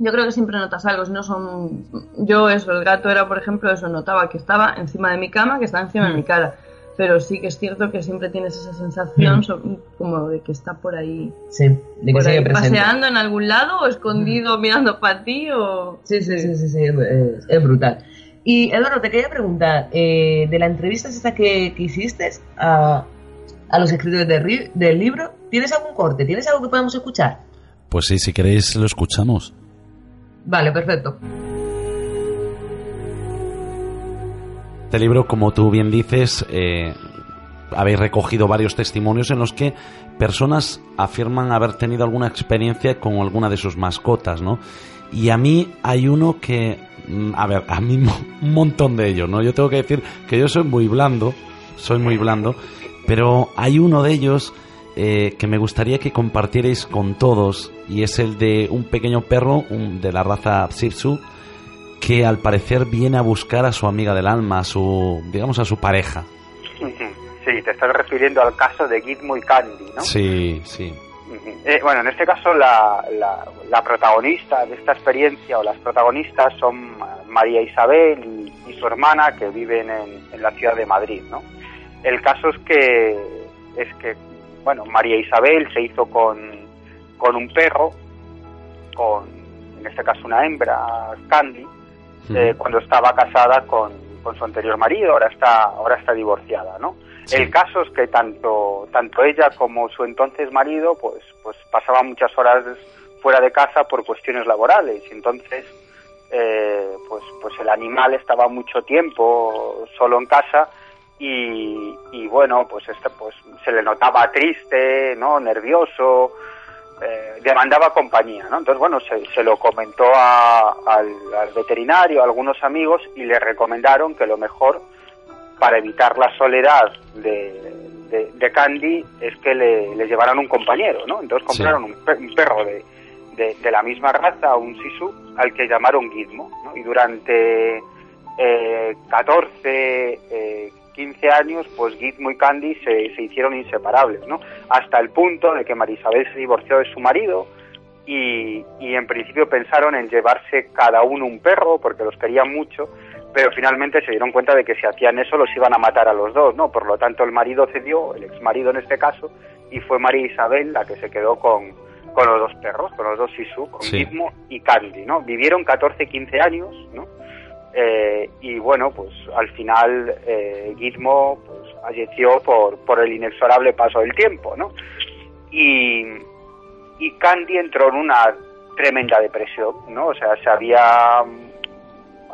Yo creo que siempre notas algo, si no son... Yo eso, el gato era, por ejemplo, eso, notaba que estaba encima de mi cama, que estaba encima de Mm. mi cara. Pero sí que es cierto que siempre tienes esa sensación Mm. so- como de que está por ahí, Sí, de que sigue paseando en algún lado o escondido mirando para ti o... Sí, sí, sí, sí, sí, es, es brutal. Y Eduardo, te quería preguntar, eh, de la entrevista esta que, que hiciste a, a los escritores de ri- del libro, ¿tienes algún corte? ¿Tienes algo que podamos escuchar? Pues sí, si queréis lo escuchamos. Vale, perfecto. Este libro, como tú bien dices, eh, habéis recogido varios testimonios en los que personas afirman haber tenido alguna experiencia con alguna de sus mascotas, ¿no? Y a mí hay uno que, mm, a ver, a mí *laughs* un montón de ellos, ¿no? Yo tengo que decir que yo soy muy blando, soy muy blando, pero hay uno de ellos eh, que me gustaría que compartierais con todos y es el de un pequeño perro un- de la raza Shih Tzu que al parecer viene a buscar a su amiga del alma, a su, digamos, a su pareja. Sí, te estás refiriendo al caso de Gizmo y Candy, ¿no? Sí, sí. Eh, bueno, en este caso la, la, la protagonista de esta experiencia o las protagonistas son María Isabel y, y su hermana que viven en, en la ciudad de Madrid, ¿no? El caso es que es que bueno María Isabel se hizo con, con un perro, con en este caso una hembra Candy, eh, cuando estaba casada con, con su anterior marido, ahora está ahora está divorciada, ¿no? Sí. El caso es que tanto tanto ella como su entonces marido pues pues pasaban muchas horas fuera de casa por cuestiones laborales y entonces eh, pues pues el animal estaba mucho tiempo solo en casa y, y bueno pues este pues se le notaba triste no nervioso eh, demandaba compañía, ¿no? Entonces, bueno, se, se lo comentó a- al, al veterinario, a algunos amigos, y le recomendaron que lo mejor para evitar la soledad de, de- de Candy es que le, le llevaran un compañero, ¿no? Entonces Sí. compraron un, pe- un perro de, de, de la misma raza, un Sisu, al que llamaron Gizmo, ¿no? Y durante eh, 14, eh, 15 años, pues Gizmo y Candy se, se hicieron inseparables, ¿no? Hasta el punto de que Marisabel se divorció de su marido y, y en principio pensaron en llevarse cada uno un perro porque los querían mucho, pero finalmente se dieron cuenta de que si hacían eso los iban a matar a los dos, ¿no? Por lo tanto el marido cedió, el ex marido en este caso, y fue María Isabel la que se quedó con, con los dos perros, con los dos Sisu, con Sí. Gizmo y Candy, ¿no? Vivieron 14, 15 años, ¿no? Eh, y bueno, pues al final eh, Gizmo pues, falleció por, por el inexorable paso del tiempo, ¿no? Y, y Candy entró en una tremenda depresión, ¿no? O sea, se había,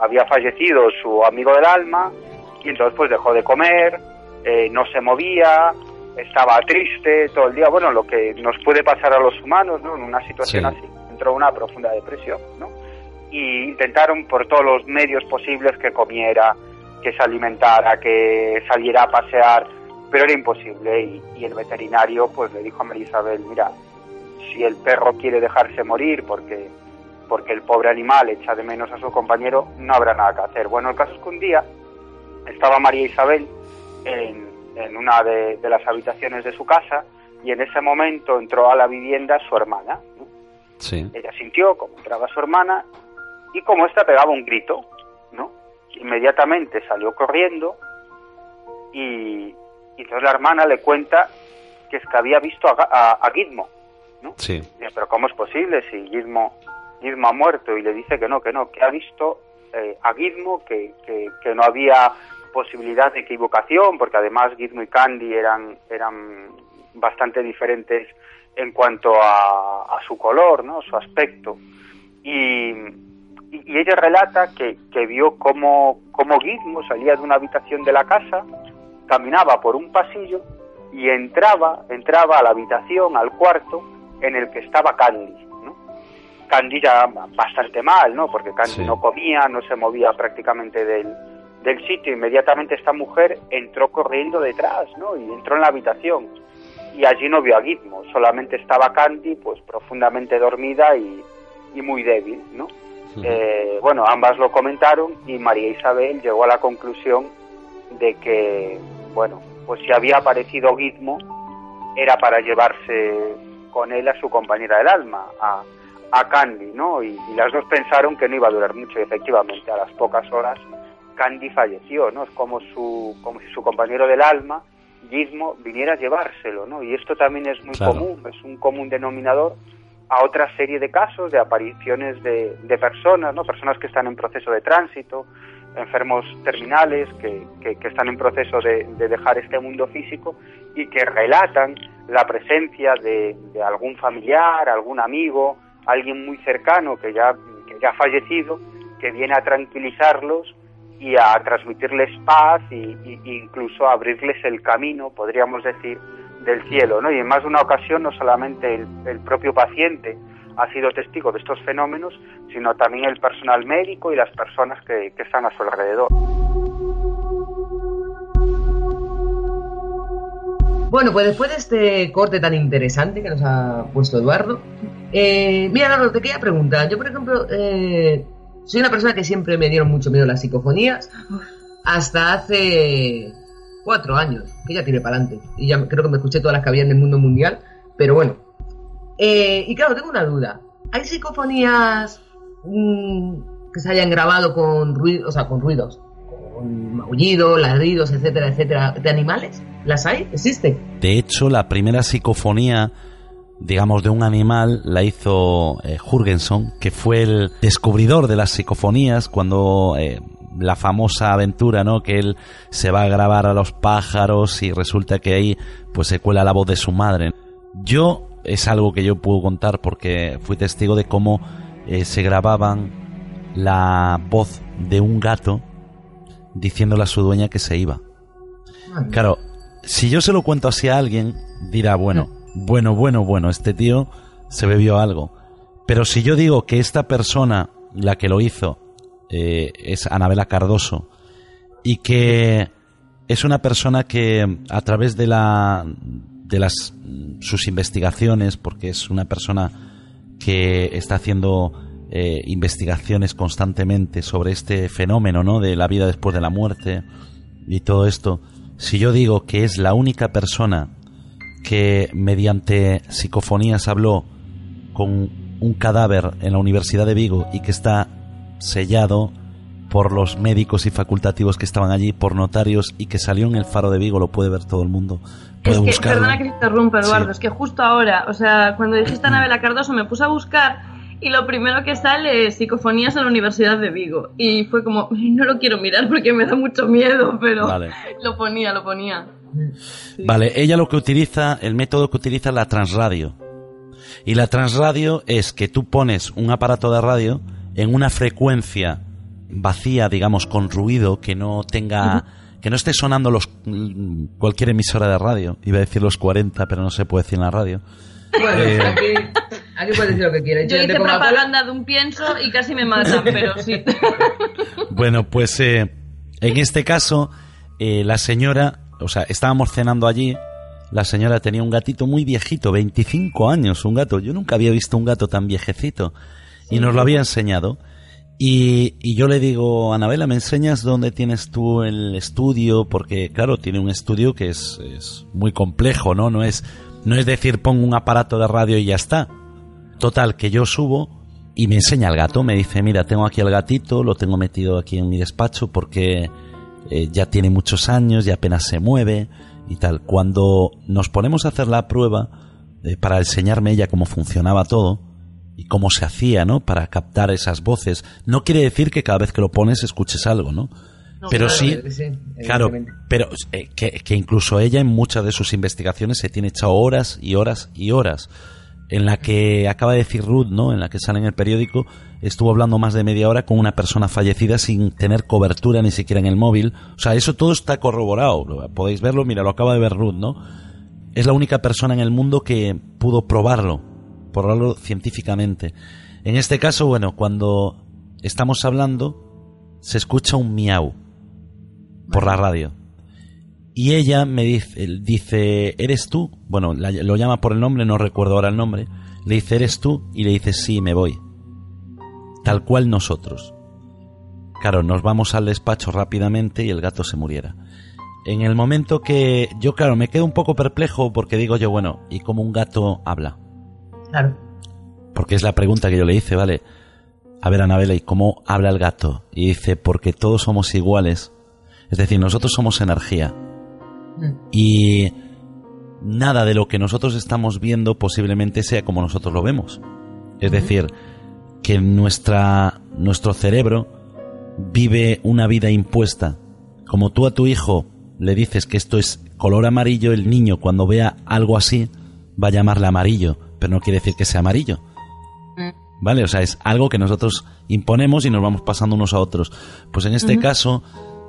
había fallecido su amigo del alma y entonces pues dejó de comer, eh, no se movía, estaba triste todo el día, bueno, lo que nos puede pasar a los humanos, ¿no? En una situación Sí. así, entró en una profunda depresión, ¿no? Y intentaron por todos los medios posibles que comiera, que se alimentara, que saliera a pasear, pero era imposible y, y el veterinario pues le dijo a María Isabel, mira, si el perro quiere dejarse morir porque porque el pobre animal echa de menos a su compañero, no habrá nada que hacer. Bueno, el caso es que un día estaba María Isabel en, en una de, de las habitaciones de su casa y en ese momento entró a la vivienda su hermana. Sí. Ella sintió como entraba su hermana y como ésta pegaba un grito, ¿no? Inmediatamente salió corriendo y, y entonces la hermana le cuenta que es que había visto a, a, a Gizmo, ¿no? Sí. Dice, pero ¿cómo es posible si Gizmo, Gizmo ha muerto? Y le dice que no, que no, que ha visto eh, a Gizmo, que, que, que no había posibilidad de equivocación, porque además Gizmo y Candy eran, eran bastante diferentes en cuanto a, su color, ¿no? su aspecto. Y, y, ella relata que, que vio cómo, cómo Gizmo salía de una habitación de la casa, caminaba por un pasillo y entraba, entraba a la habitación, al cuarto, en el que estaba Candy. ¿no? Candy ya bastante mal, ¿no? Porque Candy no comía, no se movía prácticamente del, del sitio. Inmediatamente esta mujer entró corriendo detrás, ¿no? Y entró en la habitación. Y allí no vio a Gizmo, solamente estaba Candy, pues profundamente dormida y, y muy débil, ¿no? Eh, bueno, ambas lo comentaron y María Isabel llegó a la conclusión de que, bueno, pues si había aparecido Gizmo era para llevarse con él a su compañera del alma, a, a Candy, ¿no? Y, las dos pensaron que no iba a durar mucho y efectivamente a las pocas horas Candy falleció, ¿no? Es como, su, como si su compañero del alma, Gizmo, viniera a llevárselo, ¿no? Y esto también es muy común, es un común denominador a otra serie de casos de apariciones de, de personas, ¿no? Personas que están en proceso de tránsito, enfermos terminales que, que, están en proceso de, dejar este mundo físico y que relatan la presencia de, algún familiar, algún amigo, alguien muy cercano que ya, que ha fallecido, que viene a tranquilizarlos y a transmitirles paz y, incluso a abrirles el camino, podríamos decir, del cielo, ¿no? Y en más de una ocasión no solamente el, el propio paciente ha sido testigo de estos fenómenos, sino también el personal médico y las personas que, están a su alrededor. Bueno, pues después de este corte tan interesante que nos ha puesto Eduardo, eh, mira, Eduardo, te quería preguntar. Yo, por ejemplo, eh, soy una persona que siempre me dieron mucho miedo las psicofonías, hasta hace cuatro años, que ya tiene para adelante. Y ya creo que me escuché todas las que había en el mundo mundial, pero bueno, eh, y claro, tengo una duda. ¿Hay psicofonías mm, que se hayan grabado con ruidos, o sea, con ruidos, con maullidos, ladridos, etcétera, etcétera, de animales? ¿Las hay? ¿Existe? De hecho, la primera psicofonía digamos, de un animal la hizo eh, Jurgenson, que fue el descubridor de las psicofonías cuando eh, la famosa aventura, ¿no? Que él se va a grabar a los pájaros y resulta que ahí pues se cuela la voz de su madre. Yo es algo que yo puedo contar porque fui testigo de cómo eh, se grababan la voz de un gato diciéndole a su dueña que se iba. Claro, si yo se lo cuento así a alguien, dirá, bueno, bueno, bueno, bueno, este tío se bebió algo. Pero si yo digo que esta persona, la que lo hizo, eh, es Anabela Cardoso, y que es una persona que a través de la de las sus investigaciones, porque es una persona que está haciendo eh, investigaciones constantemente sobre este fenómeno, ¿no? De la vida después de la muerte y todo esto. Si yo digo que es la única persona que mediante psicofonías habló con un cadáver en la Universidad de Vigo y que está sellado por los médicos y facultativos que estaban allí, por notarios y que salió en el faro de Vigo, lo puede ver todo el mundo. es que, perdona que te interrumpa, Eduardo, es que justo ahora, o sea, cuando dijiste Anabela Cardoso me puse a buscar y lo primero que sale es psicofonías en la Universidad de Vigo. Y fue como, no lo quiero mirar porque me da mucho miedo, pero lo ponía, lo ponía. Vale, ella lo que utiliza, el método que utiliza es la transradio. Y la transradio es que tú pones un aparato de radio en una frecuencia vacía, digamos, con ruido, que no tenga, que no esté sonando los cualquier emisora de radio. Iba a decir los 40, pero no se puede decir en la radio. Bueno, eh, aquí, puede decir lo que quiera. Yo hice propaganda de un pienso y casi me matan, *laughs* pero sí. Bueno, pues eh, en este caso, eh, la señora, o sea, estábamos cenando allí. La señora tenía un gatito muy viejito, 25 años, un gato. Yo nunca había visto un gato tan viejecito. Y nos lo había enseñado. Y, yo le digo, Anabela, ¿me enseñas dónde tienes tú el estudio? Porque, claro, tiene un estudio que es, es, muy complejo, ¿no? No es, no es decir, pongo un aparato de radio y ya está. Total, que yo subo y me enseña el gato. Me dice, mira, tengo aquí el gatito, lo tengo metido aquí en mi despacho porque eh, ya tiene muchos años y apenas se mueve y tal. Cuando nos ponemos a hacer la prueba eh, para enseñarme ella cómo funcionaba todo, y cómo se hacía, ¿no? Para captar esas voces. No quiere decir que cada vez que lo pones escuches algo, ¿no? pero claro, sí, sí, claro, pero eh, que, que incluso ella en muchas de sus investigaciones se tiene echado horas y horas y horas. En la que acaba de decir Ruth, ¿no? En la que sale en el periódico, estuvo hablando más de media hora con una persona fallecida sin tener cobertura ni siquiera en el móvil. O sea, eso todo está corroborado. Podéis verlo, mira, lo acaba de ver Ruth, ¿no? Es la única persona en el mundo que pudo probarlo, probarlo científicamente. En este caso, bueno, cuando estamos hablando, se escucha un miau por la radio. Y ella me dice, dice, ¿eres tú? Bueno, la- lo llama por el nombre, no recuerdo ahora el nombre. Le dice, ¿eres tú? Y le dice, sí, me voy. Tal cual nosotros. Claro, nos vamos al despacho rápidamente y el gato se muriera. En el momento que yo, claro, me quedo un poco perplejo porque digo yo, bueno, ¿y cómo un gato habla? Claro. Porque es la pregunta que yo le hice, ¿vale? A ver, Anabela, ¿y cómo habla el gato? Y dice, porque todos somos iguales. Es decir, nosotros somos energía. Mm. Y nada de lo que nosotros estamos viendo posiblemente sea como nosotros lo vemos. Es decir, que nuestra, nuestro cerebro vive una vida impuesta. Como tú a tu hijo le dices que esto es color amarillo, el niño cuando vea algo así va a llamarle amarillo, pero no quiere decir que sea amarillo. ¿Vale? O sea, es algo que nosotros imponemos y nos vamos pasando unos a otros. Pues en este caso,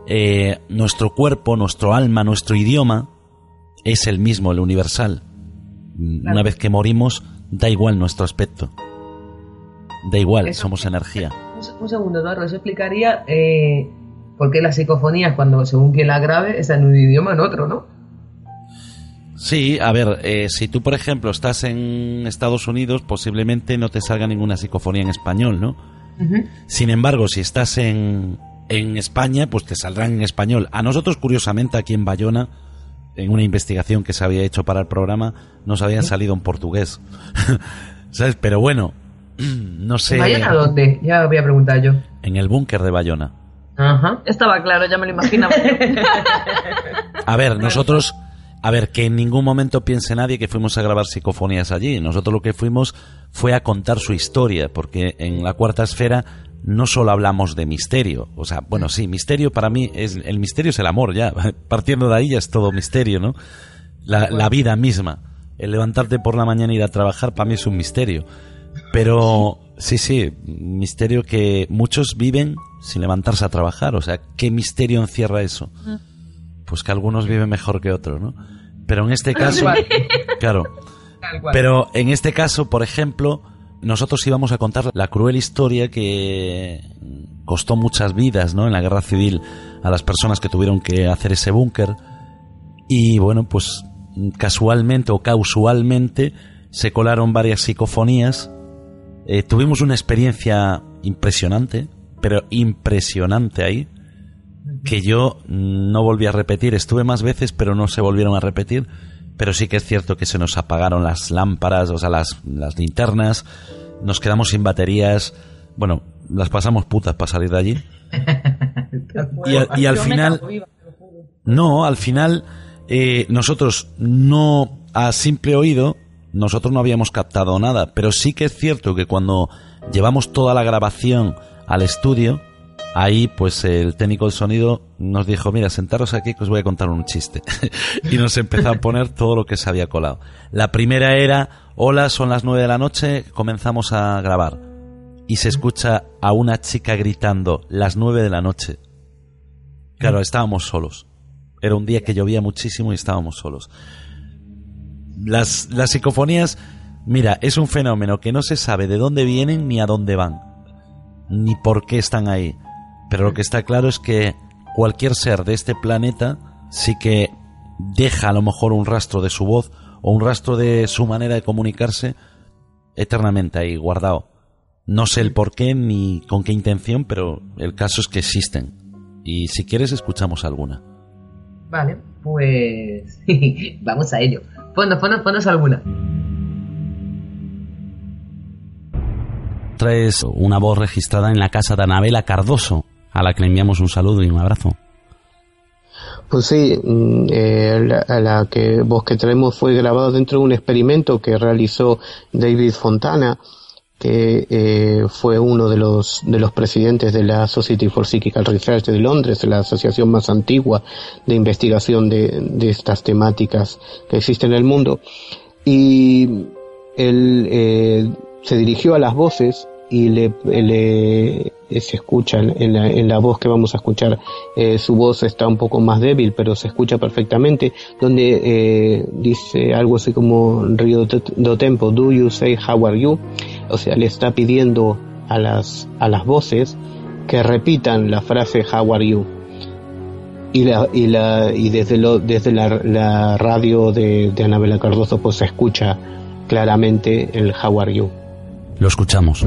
eh, nuestro cuerpo, nuestro alma, nuestro idioma es el mismo, el universal. Una vez que morimos, da igual nuestro aspecto. Da igual, Eso- somos energía. Un, se- un segundo, Eduardo, eso explicaría eh, por qué las psicofonías, cuando según quien la grabe, está en un idioma en otro, ¿no? Sí, a ver, eh, si tú, por ejemplo, estás en Estados Unidos, posiblemente no te salga ninguna psicofonía en español, ¿no? Sin embargo, si estás en, en España, pues te saldrán en español. A nosotros, curiosamente, aquí en Bayona, en una investigación que se había hecho para el programa, nos habían salido en portugués. *laughs* ¿Sabes? Pero bueno, *clears throat* no sé. ¿Vayan a dónde? Ya voy a preguntar yo. En el búnker de Bayona. Ajá. Estaba claro, ya me lo imaginaba. *laughs* A ver, nosotros, a ver, que en ningún momento piense nadie que fuimos a grabar psicofonías allí. Nosotros lo que fuimos fue a contar su historia, porque en la cuarta esfera no solo hablamos de misterio. O sea, bueno, sí, misterio para mí es, el misterio es el amor, ya. *laughs* Partiendo de ahí ya es todo misterio, ¿no? La, la vida misma. El levantarte por la mañana y ir a trabajar para mí es un misterio. Pero, sí, sí, misterio que muchos viven sin levantarse a trabajar. O sea, ¿qué misterio encierra eso? Pues que algunos viven mejor que otros, ¿no? Pero en este caso, claro, pero en este caso, por ejemplo, nosotros íbamos a contar la cruel historia que costó muchas vidas, ¿no? En la guerra civil a las personas que tuvieron que hacer ese búnker. Y bueno, pues casualmente o causualmente se colaron varias psicofonías. Eh, tuvimos una experiencia impresionante, pero impresionante ahí, que yo no volví a repetir. Estuve más veces, pero no se volvieron a repetir. Pero sí que es cierto que se nos apagaron las lámparas, o sea, las, las linternas, nos quedamos sin baterías. Bueno, las pasamos putas para salir de allí. Y, a- y al final, no, al final eh, nosotros no a simple oído nosotros no habíamos captado nada, pero sí que es cierto que cuando llevamos toda la grabación al estudio, ahí pues el técnico de sonido nos dijo, mira, sentaros aquí que os voy a contar un chiste. *laughs* y nos empezó a poner todo lo que se había colado. La primera era, hola, son las nueve de la noche, comenzamos a grabar. Y se escucha a una chica gritando, las nueve de la noche. Claro, estábamos solos. Era un día que llovía muchísimo y estábamos solos. Las, las psicofonías, mira, es un fenómeno que no se sabe de dónde vienen ni a dónde van, ni por qué están ahí. Pero lo que está claro es que cualquier ser de este planeta sí que deja a lo mejor un rastro de su voz o un rastro de su manera de comunicarse eternamente ahí guardado. No sé el por qué ni con qué intención, pero el caso es que existen. Y si quieres escuchamos alguna. Vale, pues *laughs* vamos a ello. Ponnos, ponnos, ponnos alguna. Traes una voz registrada en la casa de Anabela Cardoso, a la que le enviamos un saludo y un abrazo. Pues sí, mm, eh, la, que voz que traemos fue grabado dentro de un experimento que realizó David Fontana que eh, fue uno de los, de los presidentes de la Society for Psychical Research de Londres, la asociación más antigua de investigación de, de estas temáticas que existe en el mundo. Y él eh, se dirigió a las voces y le, le se escucha en la, en la, voz que vamos a escuchar, eh, su voz está un poco más débil, pero se escucha perfectamente, donde eh, dice algo así como Rio do Tempo, do you say how are you? O sea, le está pidiendo a las, a las voces que repitan la frase how are you. Y, la, y, la, y desde, lo, desde la, la radio de, de Anabela Cardoso pues se escucha claramente el how are you. Lo escuchamos.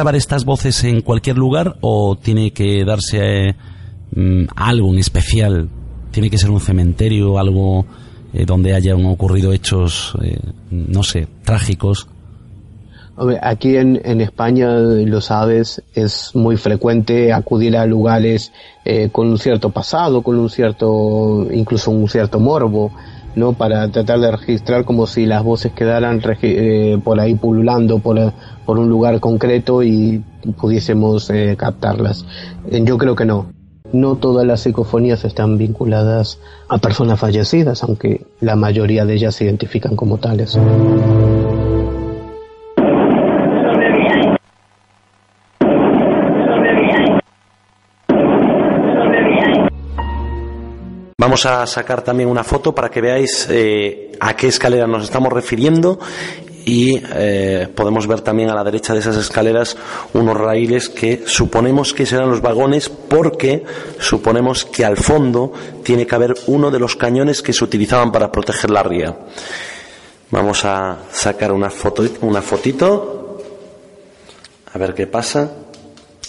Grabar estas voces en cualquier lugar o tiene que darse mm, algo en especial? ¿Tiene que ser un cementerio, algo eh, donde hayan ocurrido hechos, eh, no sé, trágicos? Aquí en, en, España, lo sabes, es muy frecuente acudir a lugares eh, con un cierto pasado, con un cierto, incluso un cierto morbo, ¿no? Para tratar de registrar como si las voces quedaran eh, por ahí pululando por, por, un lugar concreto y pudiésemos eh, captarlas. Eh, yo creo que no. No todas las psicofonías están vinculadas a personas fallecidas, aunque la mayoría de ellas se identifican como tales. Vamos a sacar también una foto para que veáis eh, a qué escalera nos estamos refiriendo y eh, podemos ver también a la derecha de esas escaleras unos raíles que suponemos que serán los vagones porque suponemos que al fondo tiene que haber uno de los cañones que se utilizaban para proteger la ría. Vamos a sacar una foto, una fotito, a ver qué pasa.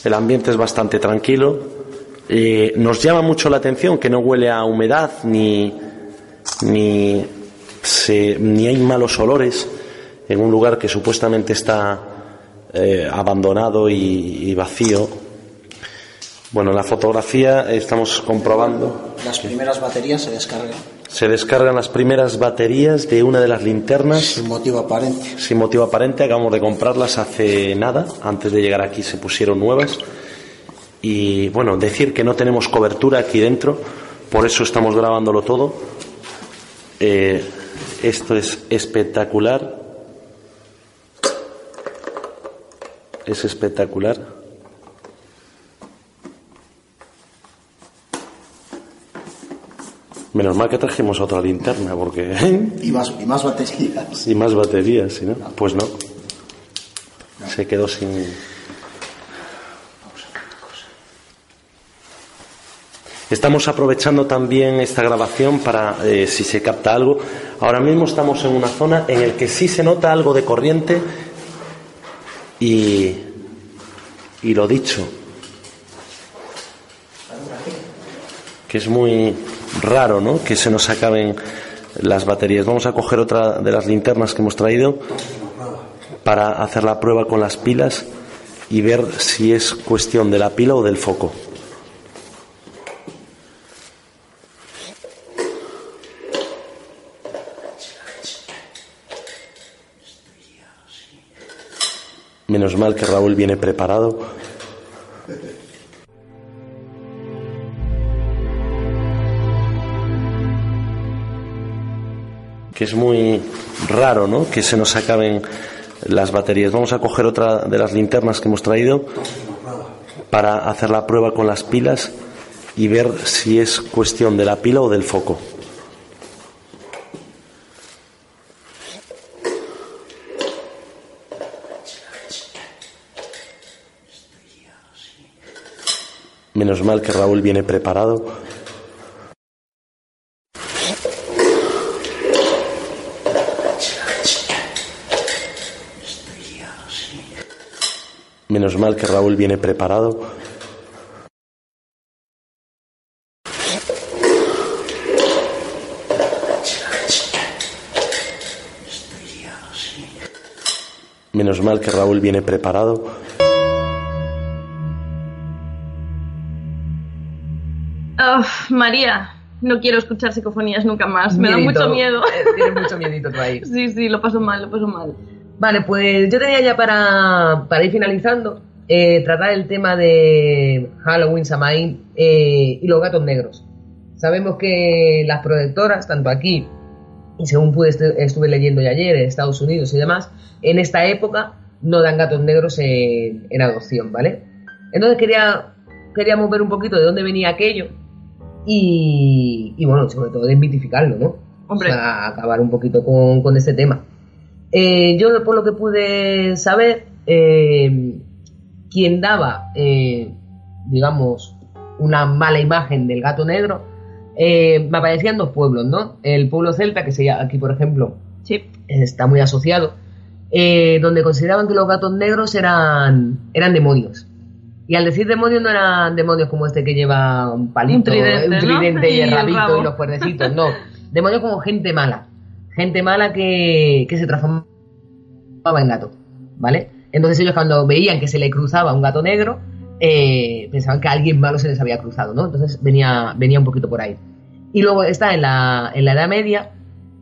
El ambiente es bastante tranquilo. Eh, nos llama mucho la atención que no huele a humedad ni, ni, ni hay malos olores en un lugar que supuestamente está eh, abandonado y, vacío. Bueno, la fotografía estamos comprobando. Las primeras baterías se descargan. Se descargan las primeras baterías de una de las linternas. Sin motivo aparente. Sin motivo aparente. Acabamos de comprarlas hace nada. Antes de llegar aquí se pusieron nuevas y bueno, decir que no tenemos cobertura aquí dentro, por eso estamos grabándolo todo. Eh, esto es espectacular. Es espectacular. Menos mal que trajimos otra linterna, porque... Y más, y más baterías. Y más baterías, ¿sí, no? Pues no. Se quedó sin... Estamos aprovechando también esta grabación para, eh, si se capta algo, ahora mismo estamos en una zona en la que sí se nota algo de corriente y, y lo dicho, que es muy raro, ¿no? Que se nos acaben las baterías. Vamos a coger otra de las linternas que hemos traído para hacer la prueba con las pilas y ver si es cuestión de la pila o del foco. Menos mal que Raúl viene preparado. Que es muy raro, ¿no? Que se nos acaben las baterías. Vamos a coger otra de las linternas que hemos traído para hacer la prueba con las pilas y ver si es cuestión de la pila o del foco. mal que Raúl viene preparado. Menos mal que Raúl viene preparado. Menos mal que Raúl viene preparado. María, no quiero escuchar psicofonías nunca más. Me da mucho miedo. Eh, Tienes mucho miedito tú ahí. *laughs* Sí, sí, lo paso mal, lo paso mal. Vale, pues yo tenía ya para, para ir finalizando eh, tratar el tema de Halloween, Samaín eh, y los gatos negros. Sabemos que las protectoras, tanto aquí y según pude estu- estuve leyendo ya ayer en Estados Unidos y demás, en esta época no dan gatos negros en, en adopción, ¿vale? Entonces quería queríamos ver un poquito de dónde venía aquello y, y bueno, sobre todo desmitificarlo, ¿no? Hombre. O sea, acabar un poquito con, con este tema. Eh, yo, por lo que pude saber, eh, quien daba, eh, digamos, una mala imagen del gato negro, me aparecían dos pueblos, ¿no? El pueblo celta, que se llama aquí, por ejemplo, Sí. está muy asociado, donde consideraban que los gatos negros eran, eran demonios. Y al decir demonios no eran demonios como este que lleva un palito, Un tridente, un ¿no? tridente *laughs* y, Y el rabito y los cuerdecitos, no. Demonios como gente mala. Gente mala que, que se transformaba en gato, ¿vale? Entonces ellos cuando veían que se le cruzaba un gato negro, eh, pensaban que a alguien malo se les había cruzado, ¿no? Entonces venía, venía un poquito por ahí. Y luego está en la, en la Edad Media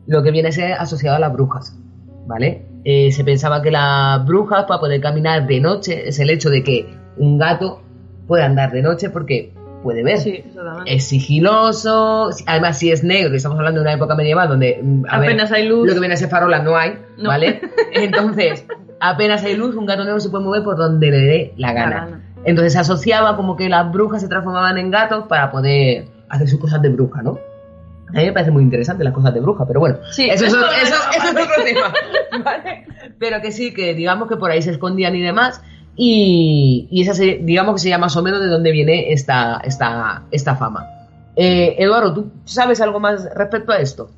lo que viene a ser asociado a las brujas, ¿vale? Eh, se pensaba que las brujas para poder caminar de noche es el hecho de que un gato puede andar de noche porque puede ver. Sí. Es sigiloso, además si es negro, y estamos hablando de una época medieval donde mm, a ver, Apenas hay luz. lo que viene a ser farolas no hay, No. ¿vale? *laughs* Entonces, apenas hay luz, un gato negro se puede mover por donde le dé la gana. gana. Entonces se asociaba como que las brujas se transformaban en gatos para poder hacer sus cosas de bruja, ¿no? A mí me parece muy interesante las cosas de bruja, pero bueno, Sí, eso, es, eso- otro- *laughs* eso- eso es otro tema, ¿vale? Pero que sí, que digamos que por ahí se escondían y demás, y, y esa se- digamos que sería más o menos de dónde viene esta, esta, esta fama. Eh, Eduardo, ¿tú sabes algo más respecto a esto?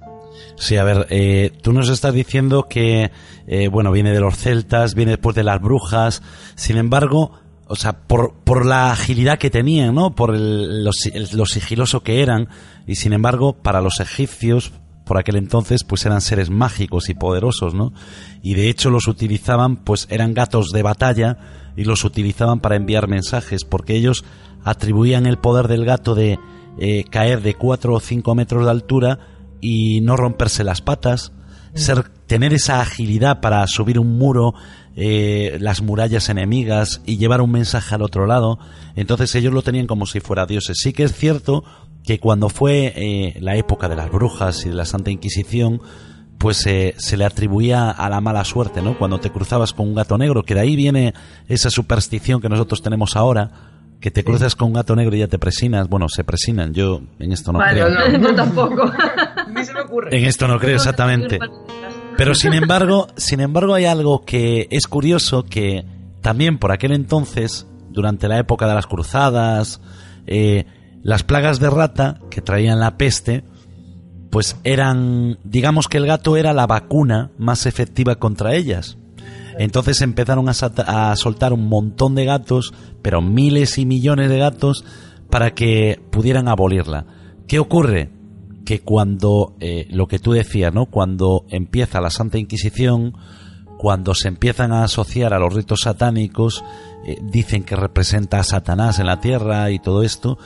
Sí, a ver, eh, tú nos estás diciendo que, eh, bueno, viene de los celtas, viene después de las brujas, sin embargo, o sea, por, por la agilidad que tenían, ¿no? Por el, lo, si- el- lo sigiloso que eran, y sin embargo, para los egipcios, por aquel entonces, pues eran seres mágicos y poderosos, ¿no? Y de hecho los utilizaban, pues eran gatos de batalla y los utilizaban para enviar mensajes, porque ellos atribuían el poder del gato de eh, caer de 4 o 5 metros de altura y no romperse las patas, ser, tener esa agilidad para subir un muro, eh, las murallas enemigas y llevar un mensaje al otro lado. Entonces ellos lo tenían como si fuera dioses. Sí que es cierto que cuando fue eh, la época de las brujas y de la Santa Inquisición, pues eh, se le atribuía a la mala suerte, ¿no? Cuando te cruzabas con un gato negro, que de ahí viene esa superstición que nosotros tenemos ahora, que te cruzas con un gato negro y ya te presinas. Bueno, se presinan, yo en esto no vale, creo. no, *laughs* tampoco. Ni se me ocurre. En esto no creo exactamente. Pero sin embargo, sin embargo hay algo que es curioso que también por aquel entonces, durante la época de las cruzadas, eh, las plagas de rata que traían la peste, pues eran, digamos que el gato era la vacuna más efectiva contra ellas. Entonces empezaron a, a soltar un montón de gatos, pero miles y millones de gatos, para que pudieran abolirla. ¿Qué ocurre? Que cuando, eh, lo que tú decías, ¿no? Cuando empieza la Santa Inquisición, cuando se empiezan a asociar a los ritos satánicos, eh, dicen que representa a Satanás en la tierra y todo esto,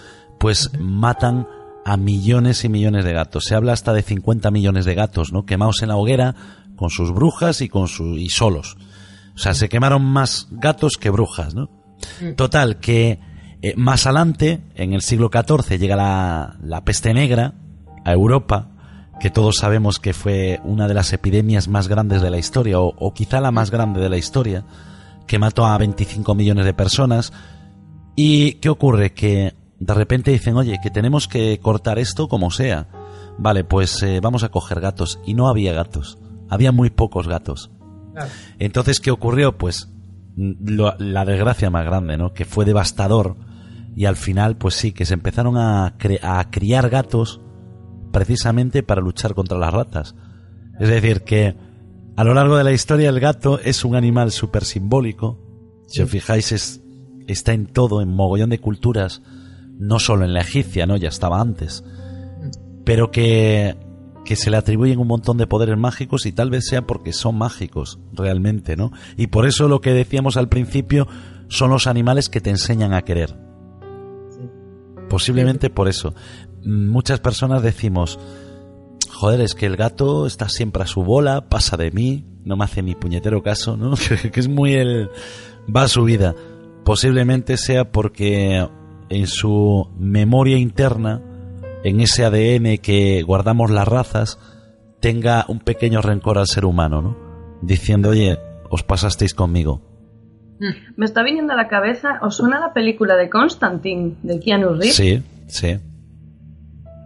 pues matan a millones y millones de gatos. Se habla hasta de 50 millones de gatos, ¿no? Quemados en la hoguera con sus brujas y con su y solos. O sea, se quemaron más gatos que brujas, ¿no? Total, que eh, más adelante, en el siglo XIV, llega la, la peste negra a Europa, que todos sabemos que fue una de las epidemias más grandes de la historia, o, o quizá la más grande de la historia, que mató a 25 millones de personas. ¿Y qué ocurre? Que de repente dicen, oye, que tenemos que cortar esto como sea. Vale, pues eh, vamos a coger gatos. Y no había gatos. Había muy pocos gatos. Entonces, ¿qué ocurrió? Pues mm, lo- la desgracia más grande, ¿no? Que fue devastador. Y al final, pues sí, que se empezaron a, cre- a criar gatos precisamente para luchar contra las ratas. Es decir, que a lo largo de la historia el gato es un animal súper simbólico. Si os fijáis, es, está en todo, en mogollón de culturas, no solo en la egipcia, ¿no? Ya estaba antes. Pero que que se le atribuyen un montón de poderes mágicos y tal vez sea porque son mágicos realmente, ¿no? Y por eso lo que decíamos al principio son los animales que te enseñan a querer. Posiblemente por eso. Muchas personas decimos, joder, es que el gato está siempre a su bola, pasa de mí, no me hace ni puñetero caso, ¿no? *laughs* que es muy el... va a su vida. Posiblemente sea porque en su memoria interna, en ese ADN que guardamos las razas, tenga un pequeño rencor al ser humano, ¿no? Diciendo, oye, os pasasteis conmigo. Me está viniendo a la cabeza, ¿os suena la película de Constantine, de Keanu Reeves? Sí, sí.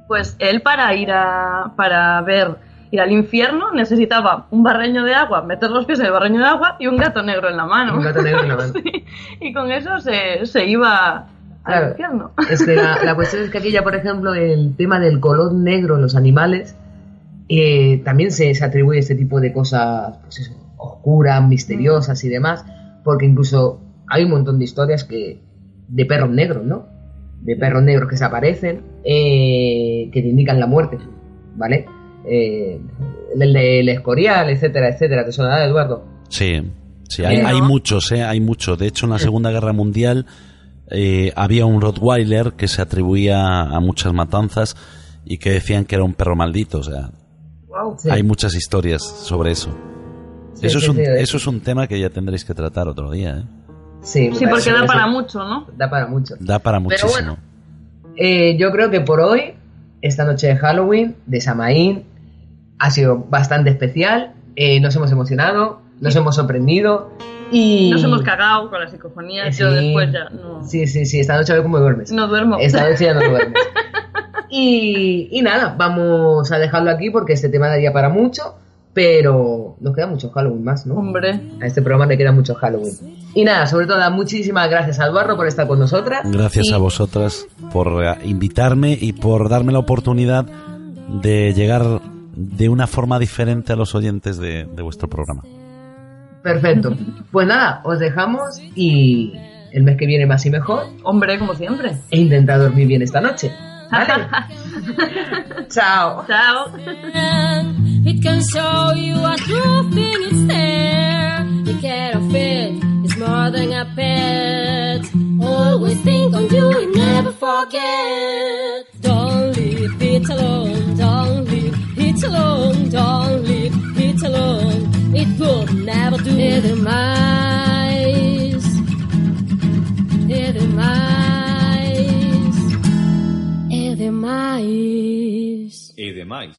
Pues él para ir a para ver ir al infierno necesitaba un barreño de agua, meter los pies en el barreño de agua y un gato negro en la mano. Un gato negro en la mano. *laughs* Sí, Y con eso se, se iba al Claro. infierno. Es que la, la cuestión es que aquí ya, por ejemplo, el tema del color negro en los animales, eh, también se, se atribuye este tipo de cosas pues eso, oscuras, misteriosas y demás, porque incluso hay un montón de historias que de perros negros, ¿no? De perros negros que se aparecen, eh, que te indican la muerte, ¿vale? Eh, el del escorial, etcétera, etcétera. ¿Te sonará, Eduardo? Sí, sí, hay, hay muchos, ¿eh? Hay muchos. De hecho, en la *laughs* Segunda Guerra Mundial eh, había un Rottweiler que se atribuía a muchas matanzas y que decían que era un perro maldito. O sea, Wow. Sí. hay muchas historias sobre eso. Sí, eso, sí, es un, eso es un tema que ya tendréis que tratar otro día, ¿eh? Sí, Sí, porque da para mucho, ¿no? Da para mucho. Da para Pero muchísimo. bueno. Eh, yo creo que por hoy, esta noche de Halloween, de Samaín, ha sido bastante especial. Eh, nos hemos emocionado, nos hemos sorprendido y... Nos hemos cagado con las psicofonías, yo Sí. después ya no, Sí, sí, sí, esta noche a ver cómo duermes. no duermo. Esta noche ya no duermes. *laughs* y, y nada, vamos a dejarlo aquí porque este tema daría para mucho, pero nos queda mucho Halloween más, ¿no? Hombre, A este programa le queda mucho Halloween. Y nada, sobre todo, muchísimas gracias al Barro por estar con nosotras. Gracias Y- a vosotras por eh, invitarme y por darme la oportunidad de llegar de una forma diferente a los oyentes de, de vuestro programa. Perfecto. Pues nada, os dejamos y el mes que viene más y mejor. hombre, como siempre. He intentado dormir bien esta noche. ¿Vale? *laughs* Chao. Chao. And it can show you a true thing it's there. You care of it, it's more than a pet. Always think on you and never forget. Don't leave it alone, don't leave it alone, don't leave it alone. It would never do. Edelweiss, Edelweiss, Edelweiss. e demais.